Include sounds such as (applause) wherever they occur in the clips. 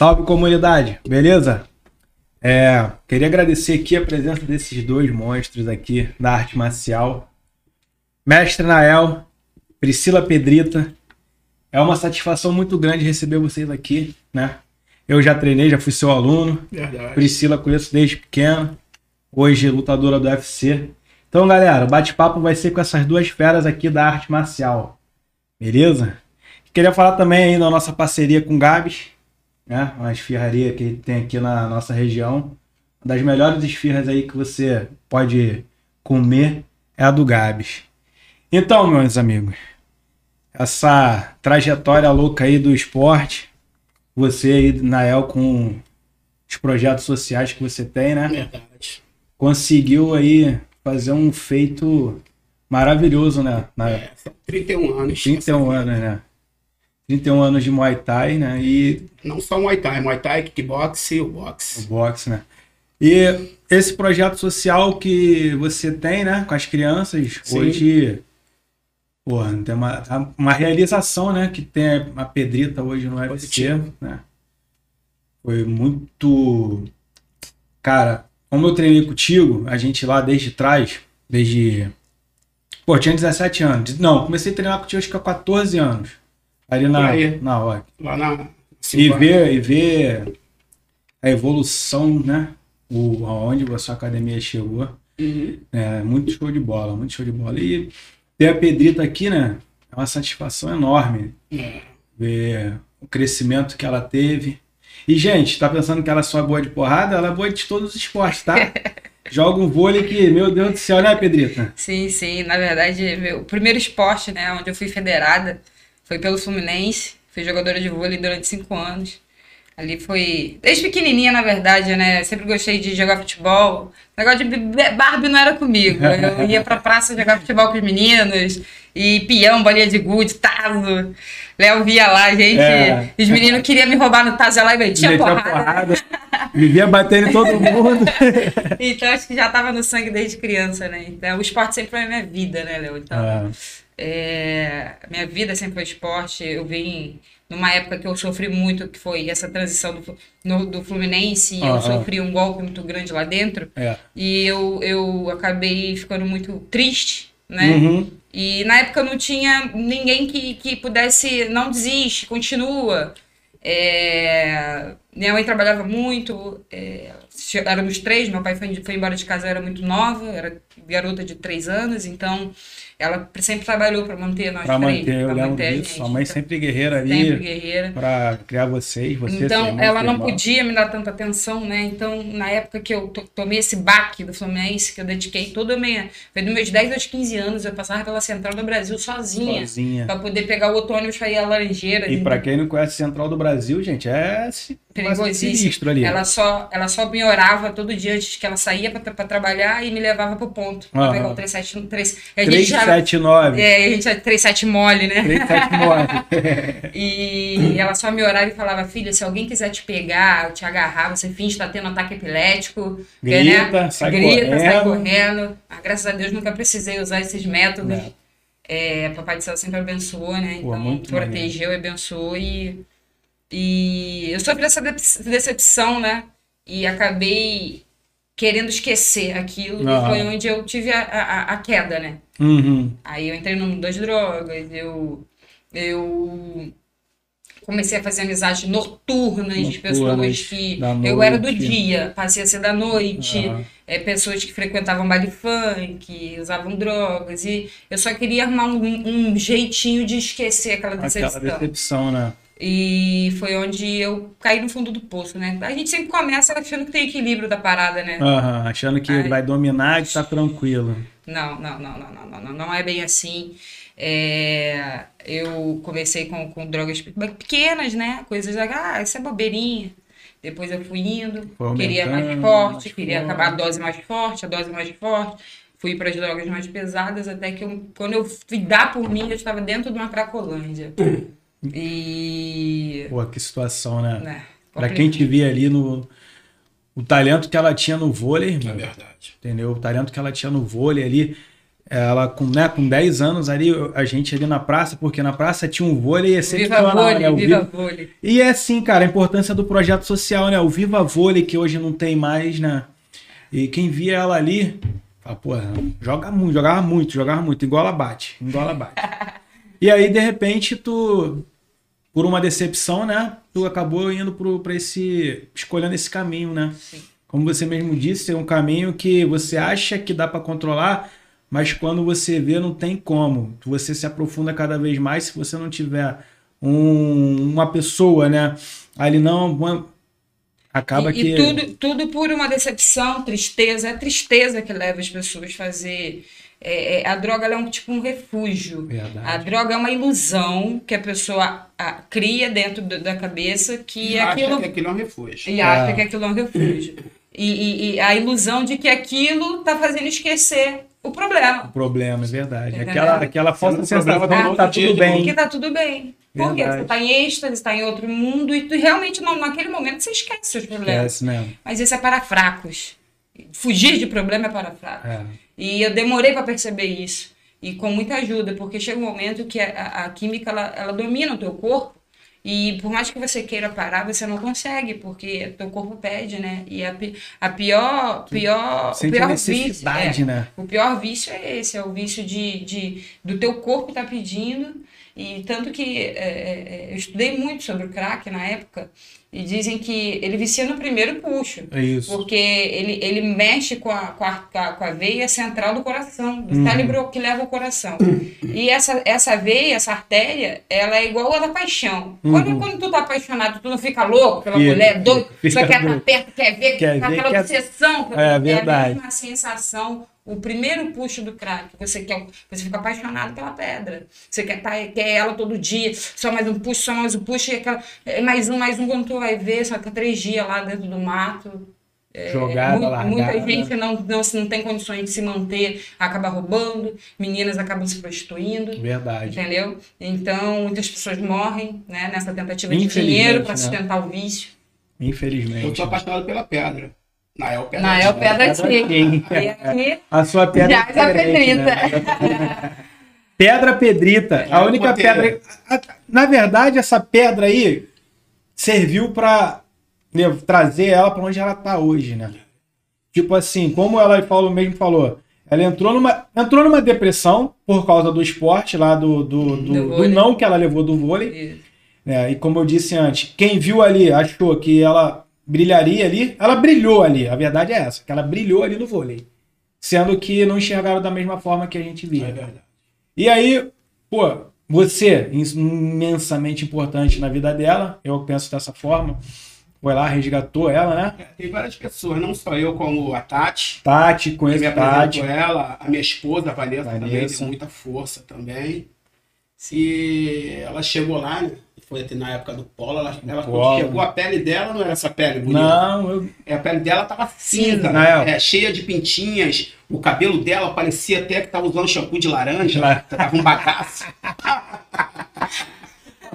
Salve comunidade, beleza? É, queria agradecer aqui a presença desses dois monstros aqui da arte marcial. Mestre Nael, Priscila Pedrita. É uma satisfação muito grande receber vocês aqui, né? Eu já treinei, já fui seu aluno. Verdade. Priscila conheço desde pequena. Hoje lutadora do UFC. Então, galera, o bate-papo vai ser com essas duas feras aqui da arte marcial. Beleza? Queria falar também aí da nossa parceria com Gabs, né? Uma esfirraria que tem aqui na nossa região. Uma das melhores esfirras aí que você pode comer é a do Gabs. Então, meus amigos, essa trajetória louca aí do esporte, você aí, Nael, com os projetos sociais que você tem, né? Verdade. Conseguiu aí fazer um feito maravilhoso, né? Na, É, são 31 anos. 31 anos, né? 31 anos de Muay Thai, né? E Não só Muay Thai, Muay Thai, kickbox e o o boxe. boxe, né? E esse projeto social que você tem, né, com as crianças, Sim. hoje, porra, tem uma, uma realização, né, que tem a Pedrita hoje no UFC, Positivo. né? Foi muito... Cara, como eu treinei contigo, a gente lá desde trás, desde... Pô, tinha 17 anos. Não, comecei a treinar contigo acho que há 14 anos. Ali na, aí. na hora. Lá na. E ver, e ver a evolução, né? O, aonde a sua academia chegou. Uhum. É muito show de bola, muito show de bola. E ter a Pedrita aqui, né? É uma satisfação enorme É. ver o crescimento que ela teve. E, gente, tá pensando que ela só é boa de porrada? Ela é boa de todos os esportes, tá? (laughs) Joga um vôlei que, meu Deus do céu, né, Pedrita? Sim, sim. Na verdade, meu primeiro esporte, né, onde eu fui federada, foi pelo Fluminense. Fui jogadora de vôlei durante cinco anos. Ali foi. Desde pequenininha, na verdade, né? Sempre gostei de jogar futebol. O negócio de Barbie não era comigo. Eu ia pra praça jogar futebol com os meninos. E peão, bolinha de gude, tazo. Léo via lá, gente. É. Os meninos queriam me roubar no tazo lá e metia Metia porrada. Vivia batendo em todo mundo. (laughs) Então acho que já tava no sangue desde criança, né? Então o esporte sempre foi a minha vida, né, Léo? Então. Ah, É, minha vida sempre foi esporte. Eu vim numa época que eu sofri muito, que foi essa transição do, no- do Fluminense. e Eu sofri um golpe muito grande lá dentro. é. E eu, eu acabei ficando muito triste, né? Uhum. E na época não tinha ninguém que, que pudesse, não desiste, continua. É, minha mãe trabalhava muito, é, éramos três, meu pai foi, foi embora de casa, eu era muito nova, era garota de três anos, então ela sempre trabalhou para manter nós Pra manter, eu lembro manter a disso. gente. Sua mãe sempre guerreira ali. Sempre guerreira. Pra criar vocês, você seu Então, irmão, ela não irmão. podia me dar tanta atenção, né? Então, na época que eu to- tomei esse baque do Fluminense, que eu dediquei toda a minha. Foi dos meus 10 aos 15 anos, eu passava pela Central do Brasil sozinha. Sozinha. Pra poder pegar o outro ônibus pra ir à Laranjeira. E pra quem não conhece Central do Brasil, gente, é Perigosíssimo. Ela só, ela só me orava todo dia antes que ela saía pra trabalhar e me levava pro ponto. Pra pegar o 373. A gente já. 379. É, a gente é 37 mole, né? 379. (laughs) E ela só me orava e falava, filha, se alguém quiser te pegar, te agarrar, você finge estar tendo ataque epilético. Grita, né? sai Grita, sai correndo. correndo. Ah, graças a Deus nunca precisei usar esses métodos. Não. É, Papai do Céu sempre abençoou, né? Pô, Então, protegeu e abençoou. E, e eu sofri essa decepção, né? E acabei querendo esquecer aquilo. E Aham. foi onde eu tive a, a, a queda, né? Uhum. Aí eu entrei no mundo das drogas, eu, eu comecei a fazer amizades noturnas de Noturnas, pessoas que eu era do dia, passei a ser da noite, é, pessoas que frequentavam baile funk, usavam drogas, e eu só queria arrumar um, um jeitinho de esquecer aquela decepção. Aquela decepção, né? E foi onde eu caí no fundo do poço, né? A gente sempre começa achando que tem equilíbrio da parada, né? Aham, achando que Ai. vai dominar e tá tranquilo. Não, não, não, não, não, não, não, é bem assim. É, eu comecei com, com drogas pe- pequenas, né? Coisas, ah, isso é bobeirinha. Depois eu fui indo, queria mais forte, queria forte. acabar a dose mais forte, a dose mais forte. Fui para as drogas mais pesadas, até que eu, quando eu fui dar por mim, eu estava dentro de uma cracolândia. E. Pô, que situação, né? Né, Pra quem te via ali no. O talento que ela tinha no vôlei, É irmão, verdade. entendeu? O talento que ela tinha no vôlei ali. Ela com, né, com 10 anos ali, a gente ali na praça, porque na praça tinha um vôlei Viva excepcional, vôlei, né? O viva Viva- vôlei. E é assim, cara, a importância do projeto social, né? O Viva Vôlei, que hoje não tem mais, né? E quem via ela ali, fala, porra, joga muito, jogava muito, jogava muito, igual ela bate, igual ela bate. (laughs) e aí, de repente, tu, por uma decepção, né? Tu acabou indo pro, pra esse, escolhendo esse caminho, né? Sim. Como você mesmo disse, é um caminho que você acha que dá pra controlar, mas quando você vê, não tem como. Você se aprofunda cada vez mais se você não tiver um- uma pessoa, né? Ali não. Acaba e, que. e tudo, tudo por uma decepção, tristeza. É a tristeza que leva as pessoas a fazer. é, é, a droga ela é um tipo um refúgio. Verdade. A droga é uma ilusão que a pessoa a, cria dentro do- da cabeça que E acha aquilo que aquilo é um refúgio. e acha É. que aquilo é um refúgio. E, e- e a ilusão de que aquilo está fazendo esquecer o problema. O problema, é verdade. Entendeu? Aquela, aquela falsa sensação de que tá tudo bem. Porque tá tudo bem. Porque você está em êxtase, está em outro mundo e tu realmente não, naquele momento você esquece seus problemas. Esquece mesmo. Mas isso é para fracos. Fugir de problema é para fracos. É. E eu demorei para perceber isso. E com muita ajuda, porque chega um momento que a, a- a química ela, ela domina o teu corpo. E por mais que você queira parar, você não consegue, porque teu corpo pede, né? E a, a pior, pior, o Sente pior vício, é, né? o pior vício é esse, é o vício de, de do teu corpo tá pedindo. E tanto que é, é, é, eu estudei muito sobre o crack na época e dizem que ele vicia no primeiro puxo. É isso. Porque ele, ele mexe com a, com, a, com a- a veia central do coração, do Uhum. cérebro que leva o coração. E essa, essa veia, essa artéria, ela é igual a da paixão. Quando, Uhum. quando tu tá apaixonado, tu não fica louco pela Fica, mulher, doido, só quer estar doido. perto, quer ver, Quer com ver, aquela quer- obsessão. É a verdade. mesma sensação, o primeiro puxo do crack. Você, quer, você fica apaixonado pela pedra. Você quer, tá, quer ela todo dia, só mais um puxo, só mais um puxo, e aquela, é mais um, mais um, quando tu vai ver, só que três dias lá dentro do mato. Jogada, Mu- largada. Muita gente não, não, não tem condições de se manter, acaba roubando, meninas acabam se prostituindo. Verdade. Entendeu? Então, muitas pessoas morrem né, nessa tentativa de dinheiro para né? sustentar o vício. Infelizmente. Eu sou apaixonado pela pedra. Nael Pedra. Nael Pedra. Chique. E aqui, A sua pedra Já é diferente, pedrita. né? Pedra Pedrita. A É, única botei- pedra. a- Na verdade, essa pedra aí serviu pra né, trazer ela pra onde ela tá hoje, né? Tipo assim, como ela falou, mesmo falou, ela entrou numa, entrou numa depressão por causa do esporte lá, do, do, do, Do do não que ela levou do vôlei. né? E como eu disse antes, quem viu ali achou que ela brilharia ali, ela brilhou ali. A verdade é essa, que ela brilhou ali no vôlei. Sendo que não enxergaram da mesma forma que a gente É via. verdade. E aí, pô, você, imensamente importante na vida dela, eu penso dessa forma, foi lá, resgatou ela, né? É, Tem várias pessoas, não só eu, como a Tati. Tati, conheço a Tati. ela, a minha esposa, a Vanessa, também, Vanessa. deu muita força também. E ela chegou lá, né? Foi até na época do polo, ela, ela Polo. chegou, a pele dela não era essa pele bonita. Não, eu, É, A pele dela tava cinza, Nael. é, cheia de pintinhas. O cabelo dela parecia até que tava usando shampoo de laranja. Claro. Tava um bagaço. (laughs)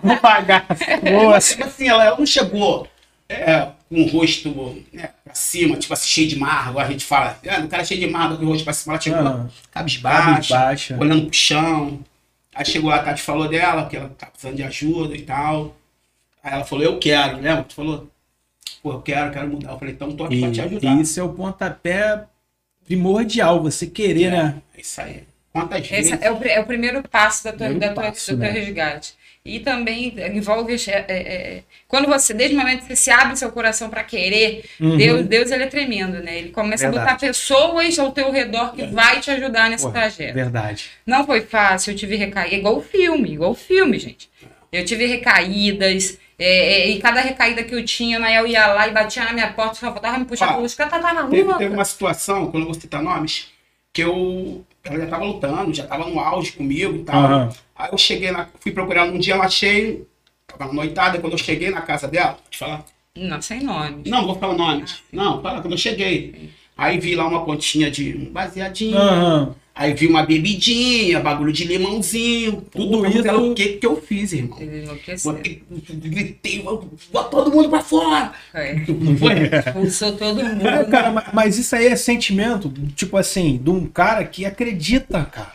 vou pagar. Boa. Mas, tipo assim, ela, ela não chegou é, com o rosto né, pra cima, tipo assim, cheio de marra. Agora a gente fala, ah, o cara é cheio de marra com o rosto pra cima. Ela chegou Não, cabisbaixa, baixa. olhando pro chão. Aí chegou a Tati falou dela, que ela tá precisando de ajuda e tal. Aí ela falou, eu quero, lembra? Tu falou, pô, eu quero, quero mudar. Eu falei, então tô aqui pra te ajudar. E isso é o pontapé primordial, você querer, né? É isso aí. Quantas vezes? Esse é o, é o primeiro passo da tua, Primeiro da tua, passo, do teu né? resgate. E também envolve. é, é, é, quando você, desde o momento que você se abre seu coração para querer, Uhum. Deus, Deus ele é tremendo, né? Ele começa a Verdade. botar pessoas ao teu redor que vai te ajudar nesse Porra, trajeto. Verdade. Não foi fácil, eu tive recaída. Igual o filme, igual o filme, gente. Eu tive recaídas. é, é, e cada recaída que eu tinha, né, eu ia lá e batia na minha porta, só faltava me puxar Ó, para os caras, tá, tá na Teve, rua. teve uma situação, quando eu vou citar nomes, que eu. Ela já tava lutando, já tava no auge comigo e tal. Aham. Aí eu cheguei na. Fui procurar um dia, eu achei. Tava na noitada, quando eu cheguei na casa dela, te falar. Não, sem nome. Não, não vou falar nomes. Não, fala, quando eu cheguei. Aí vi lá uma pontinha de um baseadinho. Aham. Aí vi uma bebidinha, bagulho de limãozinho. Tudo isso- O que que eu fiz, irmão? Ele enlouqueceu. Botei- Gritei, bota todo mundo pra fora. Foi? Expulsou todo mundo. É, cara, ma- mas isso aí é sentimento, tipo assim, de um cara que acredita, cara.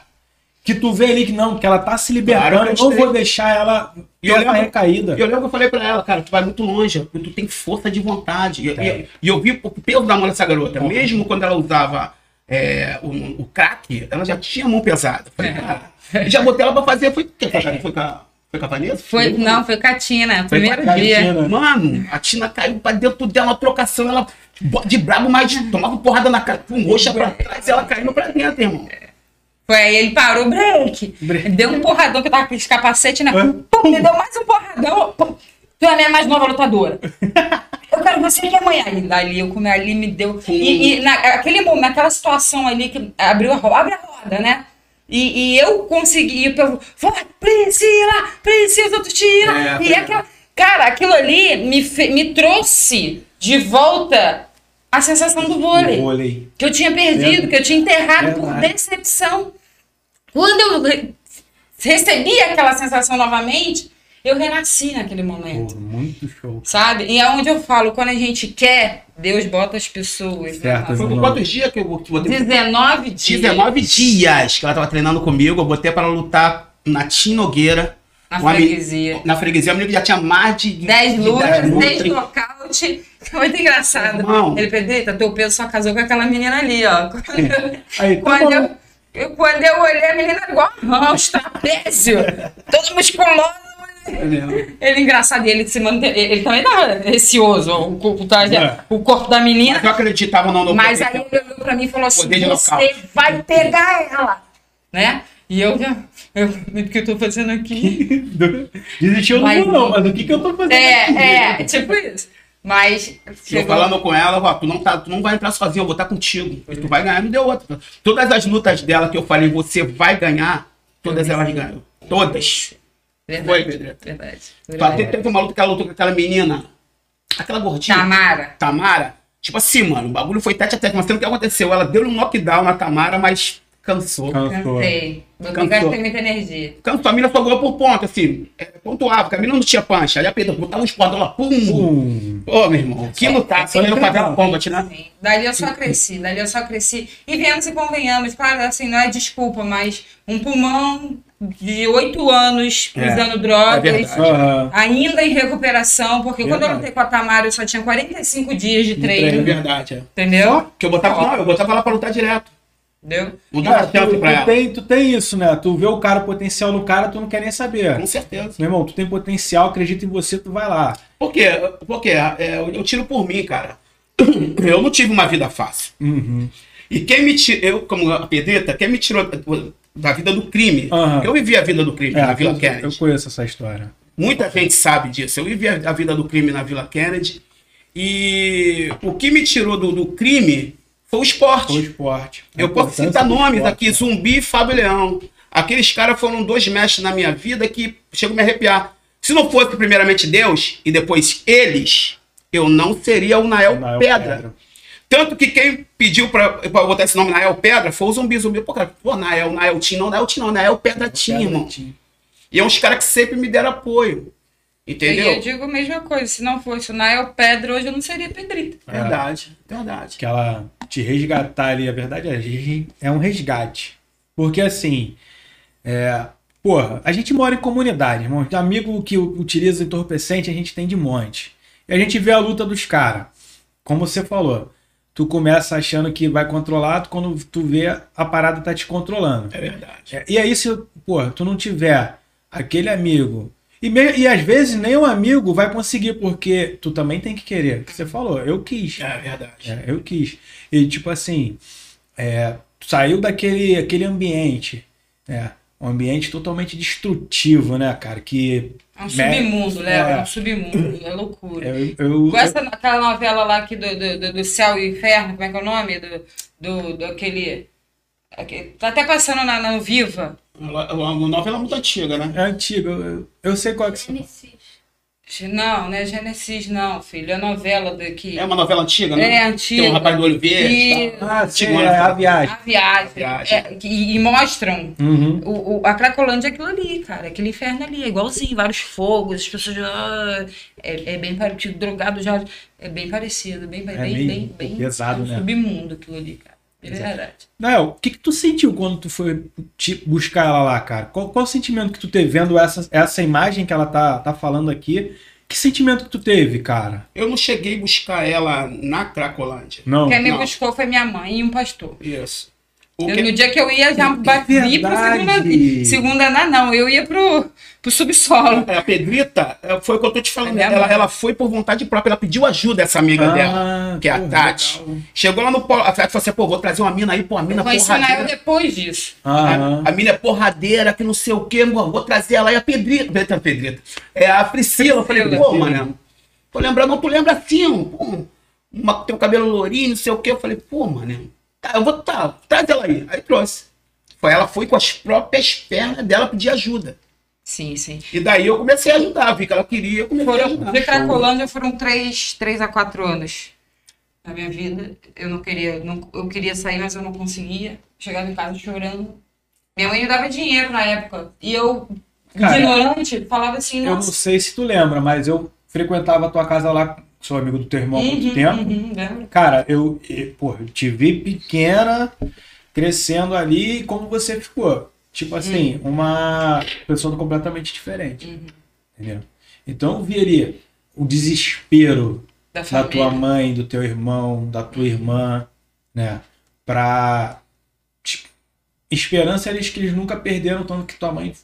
Que tu vê ali que não, que ela tá se libertando, Claro, eu não vou deixar ela E eu lembro- recaída. E eu lembro que eu falei pra ela, cara, tu vai muito longe, tu tem força de vontade. E, e- e eu vi o peso da mão dessa garota. Mesmo quando ela usava é, o, o crack, ela já tinha mão pesada. Falei, cara, e já botei ela pra fazer. Foi, foi, foi, foi, com a- foi com a Vanessa? Foi, não, foi Catina, Foi primeiro com a dia. Catina. Mano, a Tina caiu pra dentro dela, uma trocação, ela de brabo, mas tomava porrada na cara, com roxa pra trás ela caindo pra dentro, irmão. Foi aí ele parou, break. Break. Deu um porradão que eu tava com esse capacete, né? Pum, me deu mais um porradão. Pum. Tu é a minha mais nova lutadora. (laughs) Eu quero você aqui amanhã. E dali eu comi ali, me deu. E, e naquele momento, naquela situação ali que abriu a roda, abre a roda, né? E, e eu consegui, e povo, vai, Priscila, Priscila, outro tira. É, e foi- aquela, cara, aquilo ali me, me trouxe de volta a sensação do vôlei Vôlei. que eu tinha perdido, que eu tinha enterrado por decepção. Quando eu re- recebi aquela sensação novamente, eu renasci naquele momento. Pô, muito show. Sabe? E é onde eu falo, quando a gente quer, Deus bota as pessoas. né? Certo. Foi por quantos dias que eu que eu botei? 19 dias. 19 dias que ela tava treinando comigo, eu botei pra ela lutar na Tim Nogueira. Na uma freguesia. Na freguesia, a menina já tinha mais de 10 de lutas, 10 lutas. 10 nocaute. Foi muito engraçado. Irmão. Ele, Pedrita, teu peso só casou com aquela menina ali, ó. Aí, tá Quando eu, eu- quando eu olhei a menina igual a os trapézio, (laughs) todo musculoso. Ele engraçado, e ele se mantém. Ele também tava receoso, o, corpo tá- É. o corpo da menina. Mas eu acreditava não no Mas aí potencial. ele olhou pra mim e falou assim: Poder Você nocaute." vai pegar ela, né? E eu já. Eu, o que eu tô fazendo aqui? (laughs) Desistiu Mas- vou não, mas o que, que eu tô fazendo? aqui? É, é, tipo isso. Mas. Eu chegou- falando com ela, ó, tu não, tá, tu não vai entrar sozinho, eu vou estar contigo. E tu vai ganhar, não deu outra. Todas as lutas dela que eu falei, você vai ganhar, todas elas ganham. Todas. Verdade, Foi, Pedro. verdade. Tu até teve uma luta que ela lutou com aquela menina, aquela gordinha. Tamara. Tamara, tipo assim, mano, o bagulho foi tete a tete, mas sabe o que aconteceu? Ela deu um knockdown na Tamara, mas cansou. Cansou. Cansei. Cansou. gastei muita energia. Cansou, a mina só ganhou por ponto, assim, é, pontuava, porque a mina não tinha pancha. Aí a Pedro botava uns pontos, ela, pum. Pum. Ô, meu irmão, que lutar, só não fazer a combat, né? Sim. Dali eu só cresci, dali eu só cresci. E vemos e convenhamos, claro, assim, não é desculpa, mas um pulmão de oito anos É, usando é drogas, verdade. Aham. ainda em recuperação, porque quando eu Verdade. lutei com a Tamara eu só tinha 45 dias de treino, É treino. verdade, é. entendeu? Que eu botava, não, eu botava ela pra lutar direto. Entendeu? Não Cara, dava chance tu, pra tu ela. tem, tu tem isso, né? Tu vê o cara, o potencial no cara, tu não quer nem saber. Com certeza. Meu irmão, tu tem potencial, acredita em você, tu vai lá. Por quê? Porque é, eu, eu tiro por mim, cara. (clears throat) Eu não tive uma vida fácil. Uhum. E quem me tirou, eu como a Pedrita, quem me tirou da vida do crime, porque eu vivi a vida do crime É, na Vila eu, Kennedy. eu conheço essa história. Muita gente sabe disso. Eu vivi a, vida do crime na Vila Kennedy. E o que me tirou do, do crime foi o esporte. Foi o esporte. A Eu posso citar nomes aqui, Zumbi e Fábio Leão. Aqueles caras foram dois mestres na minha vida que chegam a me arrepiar. Se não fosse primeiramente Deus e depois eles, eu não seria o Nael, Nael Pedra. Pedra. Tanto que quem pediu pra, pra botar esse nome Nael Pedra foi o Zumbi. Zumbi, pô, cara, pô, Nael, Nael Tim, não, Nael Tim não, Nael Pedra Tim, Pedra irmão. E é uns caras que sempre me deram apoio. Entendeu? E eu digo a mesma coisa, se não fosse o Nael Pedro, hoje eu não seria Pedrita. Verdade, verdade. que ela te resgatar ali, a verdade é, é um resgate. Porque assim, é, porra, a gente mora em comunidade, irmão. Amigo que utiliza entorpecente, a gente tem de monte. E a gente vê a luta dos caras. Como você falou, tu começa achando que vai controlar, tu- quando tu vê a parada tá te controlando. É verdade. É, E aí, se, porra, tu não tiver aquele amigo. E, me- e às vezes nem um amigo vai conseguir, porque tu também tem que querer. Que você falou, eu quis. É verdade. É, eu quis. E tipo assim, é, saiu daquele aquele ambiente, né? Um ambiente totalmente destrutivo, né, cara? Que É um submundo, Léo, é. É. um submundo, é loucura. eu, eu, Igual essa, aquela novela lá aqui do, do, do- do Céu e Inferno, como é que é o nome? Do, do, do aquele, aquele- Tá até passando na, no Viva. Ela- Uma novela muito antiga, né? é antigo, eu, eu- sei qual é que você Genesis. Não, não é Gênesis, não, filho. É novela daqui. É uma novela antiga, né? É, antiga. Tem um rapaz do olho verde. E- tal. Ah, sim, é a viagem. A viagem. Viagem. É, e, e mostram Uhum. o, o- a Cracolândia é aquilo ali, cara. Aquele inferno ali. É igualzinho, vários fogos, as pessoas já. É, é bem parecido, drogado já. É bem parecido, bem, bem, É bem, meio bem, bem. pesado, é um né? submundo aquilo ali, cara. É verdade. Nael, o que, que tu sentiu quando tu foi te buscar ela lá, cara? Qual, qual o sentimento que tu teve vendo essa, essa imagem que ela tá, tá falando aqui? Que sentimento que tu teve, cara? Eu não cheguei a buscar ela na Cracolândia. Não. Quem me não. buscou foi minha mãe e um pastor. Isso. Eu, que- no dia que eu ia, já ba- ia pro verdade. segunda, segunda andar, não. Eu ia pro, pro subsolo. É, a Pedrita, é, foi o que eu tô te falando. É Ela, ela foi por vontade própria, ela pediu ajuda, essa amiga dela, que é a Tati. legal. Chegou lá no polo, a Tati falou assim: pô, vou trazer uma mina aí, pô, a mina Eu Nael porradeira. depois disso. Aham. A, a mina é porradeira, que não sei o quê, vou vou trazer ela aí, a Pedrita. Pedrita, a Pedrita. É a Priscila. Eu falei, pô, mano, tô lembrando, tu lembra assim, pô, uma, tem o cabelo lourinho, não sei o quê. Eu falei, pô, mano, tá, eu vou, tá, traz ela aí. Aí trouxe. Foi, ela foi com as próprias pernas dela pedir ajuda. Sim, sim. E daí eu comecei a ajudar, vi que ela queria, eu comecei a Foram, ajudar. de Cracolândia foram três, três a quatro anos na minha vida. Eu não queria, não, eu queria sair, mas eu não conseguia. Chegava em casa chorando. Minha mãe me dava dinheiro na época. E eu, Cara, ignorante, falava assim, Eu não nossa. sei se tu lembra, mas eu frequentava a tua casa lá, sou amigo do teu irmão há muito Uhum, tempo. uhum, lembra? Cara, eu, eu, pô, eu te vi pequena, crescendo ali, como você ficou. Tipo assim, uma pessoa completamente diferente. Uhum. Entendeu? Então eu veria o desespero Da da tua mãe, do teu irmão, da tua irmã, né? Pra. Tipo, esperança eles que eles nunca perderam, tanto que tua mãe.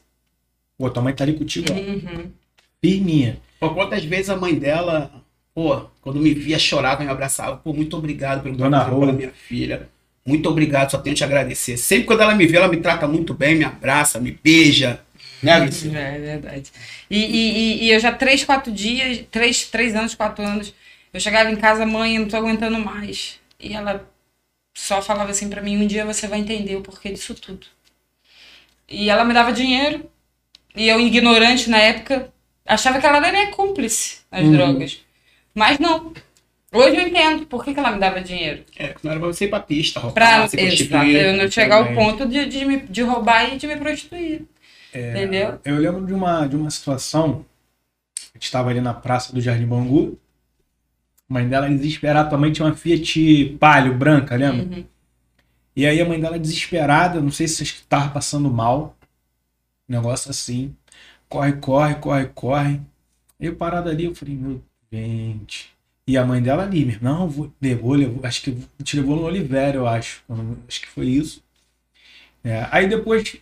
Pô, tua mãe tá ali contigo, ó, Uhum. firminha. Pô, quantas vezes a mãe dela, pô, quando me via, chorava e me abraçava. Pô, muito obrigado pelo Dona trabalho pela minha filha. Muito obrigado, só tenho que te agradecer. Sempre quando ela me vê, ela me trata muito bem, me abraça, me beija. Né? É, é verdade. E, e, e- eu já três, quatro dias, três, três anos, quatro anos, eu chegava em casa, mãe, eu não tô aguentando mais. E ela só falava assim pra mim, um dia você vai entender o porquê disso tudo. E ela me dava dinheiro, e eu, ignorante na época, achava que ela era minha cúmplice nas Uhum. drogas. Mas não. Hoje eu entendo por que, que ela me dava dinheiro. É, não era pra você ir pra pista, roubar, Pra se exato, eu não chegar ao ponto de, de, me, de roubar e de me prostituir. É, Entendeu? Eu lembro de uma, de uma situação. A gente estava ali na praça do Jardim Bangu. A mãe dela desesperada. Tua mãe tinha uma Fiat Palio branca, lembra? Uhum. E aí a mãe dela desesperada, não sei se estava passando mal. Negócio assim. Corre, corre, corre, corre. Eu parado ali, eu falei, meu gente. E a mãe dela ali, meu irmão, vou, levou, levou, acho que te levou no Oliveira, eu acho. Não- Acho que foi isso. É, aí depois,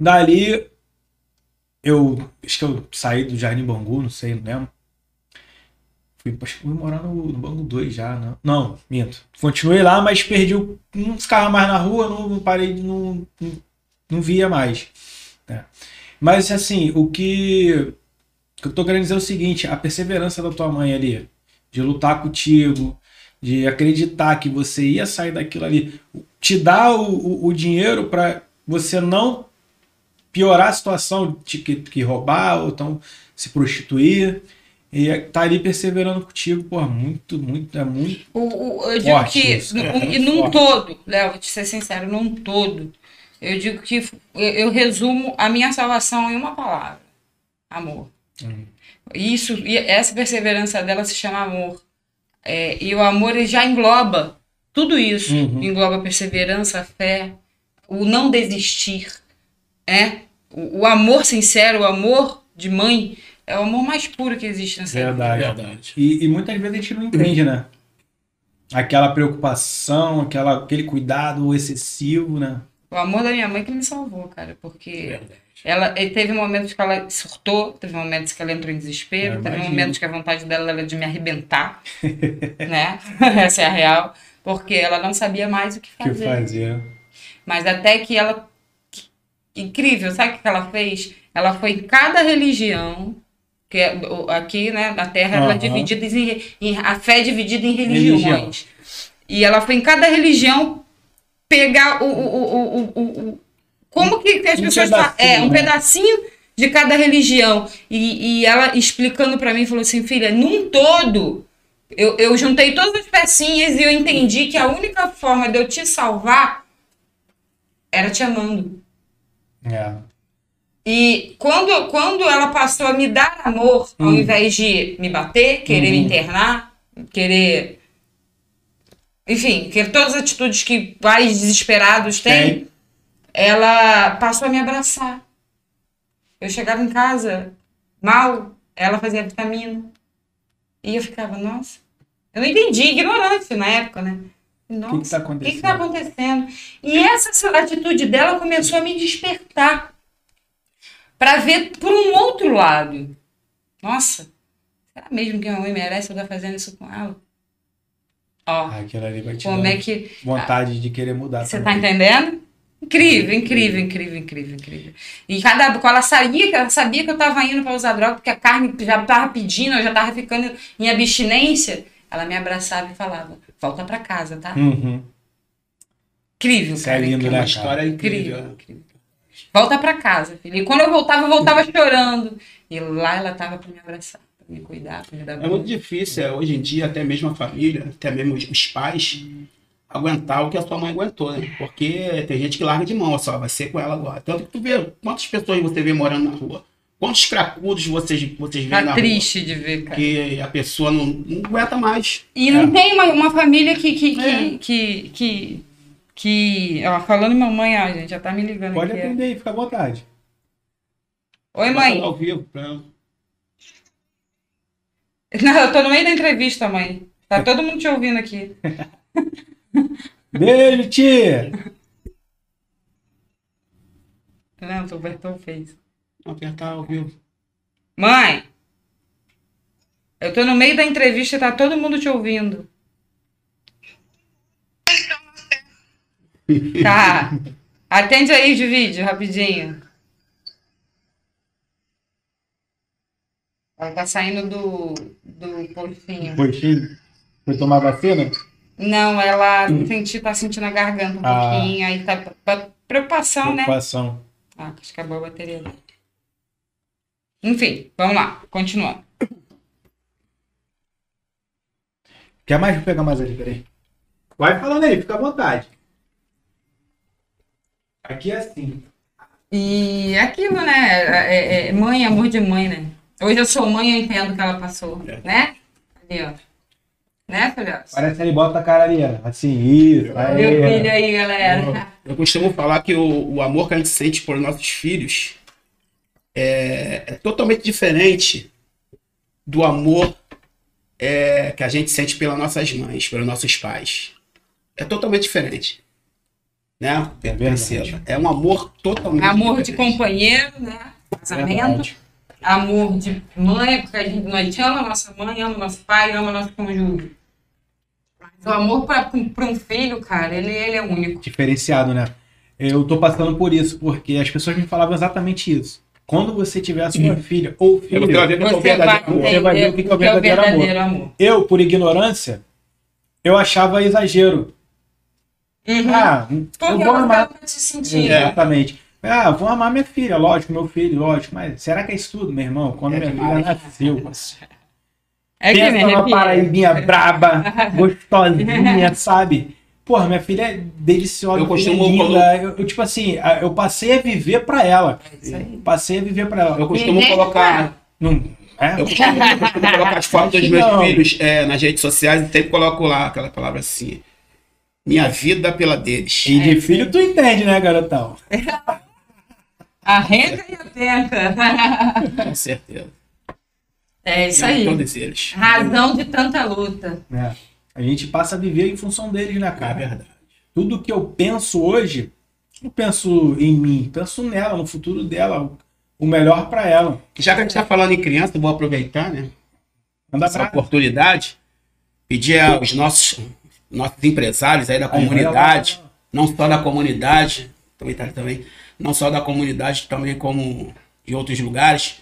dali, eu acho que eu saí do Jardim Bangu, não sei, não lembro. Fui, acho que fui morar no, no Bangu 2 já, não. Não, minto. Continuei lá, mas perdi o. Não ficava mais na rua, não, não parei, não, não, não via mais. né? Mas assim, o que, o que eu tô querendo dizer é o seguinte: a perseverança da tua mãe ali, de lutar contigo, de acreditar que você ia sair daquilo ali, te dar o, o, o dinheiro para você não piorar a situação de que, que roubar ou então se prostituir. E tá ali perseverando contigo, pô, muito, muito, é muito. O, o- eu digo Forte que, isso, cara, e num forte. todo, Léo, vou te ser sincero, num todo, eu digo que eu resumo a minha salvação em uma palavra: amor. Hum. Isso, e essa perseverança dela se chama amor. É, e o amor ele já engloba tudo isso: Uhum. engloba a perseverança, a fé, o não desistir. É? O, o amor sincero, o amor de mãe, é o amor mais puro que existe nessa vida. Verdade. Verdade. E, e muitas vezes a gente não entende, né? Aquela preocupação, aquela, aquele cuidado excessivo, né? O amor da minha mãe que me salvou, cara, porque Verdade. ela teve momentos que ela surtou, teve momentos que ela entrou em desespero, Eu teve imagino. momentos que a vontade dela era de me arrebentar, (laughs) né? (laughs) Essa é a real, porque ela não sabia mais o que O que fazer. fazer. Mas até que ela incrível, sabe o que ela fez? Ela foi em cada religião que é, aqui, né, na Terra, ela é dividida em, em- a fé é dividida em Religião. religiões. E ela foi em cada religião pegar o, o, o, o, como que, que as Um pessoas falam? É, um né? pedacinho de cada religião. E, e ela explicando para mim, falou assim, filha, num todo, eu, eu juntei todas as pecinhas e eu entendi que a única forma de eu te salvar era te amando. É. E quando, quando ela passou a me dar amor, ao Hum. invés de me bater, querer me Uhum. internar, querer. Enfim, querer todas as atitudes que pais desesperados têm, Tem. ela passou a me abraçar. Eu chegava em casa mal, ela fazia vitamina. E eu ficava, nossa. Eu não entendi, ignorante na época, né? Nossa, que tá o que que tá acontecendo? E essa atitude dela começou a me despertar para ver por um outro lado. Nossa, será mesmo que a mãe merece eu estar fazendo isso com ela? Ó, Aquilo ali vai te como dar é que. vontade de querer mudar. Você tá entendendo? Incrível, incrível, incrível, incrível, incrível. E cada quando ela sabia que ela sabia que eu tava indo para usar droga, porque a carne já tava pedindo, eu já tava ficando em abstinência, ela me abraçava e falava: "Volta para casa, tá?" Uhum. Incrível, Isso é cara. lindo, É né, uma cara? história incrível. Incrível, incrível. Volta para casa, filha. E quando eu voltava, eu voltava chorando. E lá ela tava para me abraçar, me cuidar, para me dar É muito difícil, é, hoje em dia, até mesmo a família, até mesmo os- os pais, aguentar o que a sua mãe aguentou, né? Porque tem gente que larga de mão, só vai ser com ela agora. Tanto que tu vê quantas pessoas você vê morando na rua, quantos cracudos vocês, vocês veem na Tá triste de ver, rua, cara. que a pessoa não, não aguenta mais. E não É. tem uma, uma família que. que, que, É. que, que, que- ó, falando mamãe, ó, gente, já tá me ligando Pode aqui. atender aí, fica à vontade. Oi, Vai mãe. Ao vivo pra ela. (laughs) Não, eu tô no meio da entrevista, mãe. Tá todo mundo te ouvindo aqui. (laughs) Beijo, tia! Não, o Bertão fez. Apertar ao vivo. Mãe! Eu tô no meio da entrevista e tá todo mundo te ouvindo. (laughs) Tá. Atende aí de vídeo, rapidinho. Ela tá saindo do, do postinho. Postinho. Foi tomar vacina? Não, ela senti, tá sentindo a garganta um Ah. pouquinho, aí tá pra- preocupação, né? Preocupação. Ah, acho que acabou a bateria. Enfim, vamos lá, continuando. Quer mais? Vou pegar mais ali, peraí. Vai falando aí, fica à vontade. Aqui é assim. E aquilo, né? É, é- mãe, amor de mãe, né? Hoje eu sou mãe, eu entendo o que ela passou, É. né? Ali, ó. Né, filhote? Parece ele bota a cara ali, ó. Assim, isso. Aí, Meu filho aí, galera. Eu costumo falar que o, o amor que a gente sente por nossos filhos é, é totalmente diferente do amor é, que a gente sente pelas nossas mães, pelos nossos pais. É totalmente diferente. Né? É. É um amor totalmente Amor de diferente. companheiro, né? Casamento. Amor de mãe, porque a gente, nós ama nossa mãe, ama nosso pai, ama nosso cônjuge. Mas o amor para um filho, cara, ele, ele é único. Diferenciado, né? Eu tô passando por isso, porque as pessoas me falavam exatamente isso. Quando você tiver a sua filha ou É filho, você vai ver é o Você verdadeiro vai, amor. Você vai ver o que que é o verdadeiro amor. eu, por ignorância, eu achava exagero. Uhum. Ah, eu Porque vou eu amar. te sentindo. Exatamente. Ah, vou amar minha filha, lógico, meu filho, lógico. Mas será que é isso tudo, meu irmão? Quando É minha demais. filha nasceu, É que pensa filha. paraibinha braba, (laughs) gostosinha, sabe? Porra, minha filha é deliciosa, Eu costumo- linda. Eu, eu, tipo assim, eu passei a viver pra ela. É isso aí. Passei a viver pra ela. Eu costumo colocar. Não, é? Eu costumo, eu costumo colocar as fotos dos meus Não. filhos é, nas redes sociais e sempre coloco lá aquela palavra assim. Minha vida pela deles. E de filho tu entende, né, garotão? (laughs) A renda e a tenta. (laughs) Com certeza. É isso aí. Todos eles. Razão de tanta luta. É. A gente passa a viver em função deles, né, É cara? verdade. Tudo que eu penso hoje, eu penso em mim, penso nela, no futuro dela, o melhor pra ela. Já que a gente está falando em criança, vou aproveitar, né? Manda Essa pra oportunidade, pedir aos nossos, nossos empresários aí da Aí, comunidade, lá, não só da comunidade, aproveitar também, não só da comunidade, também como de outros lugares.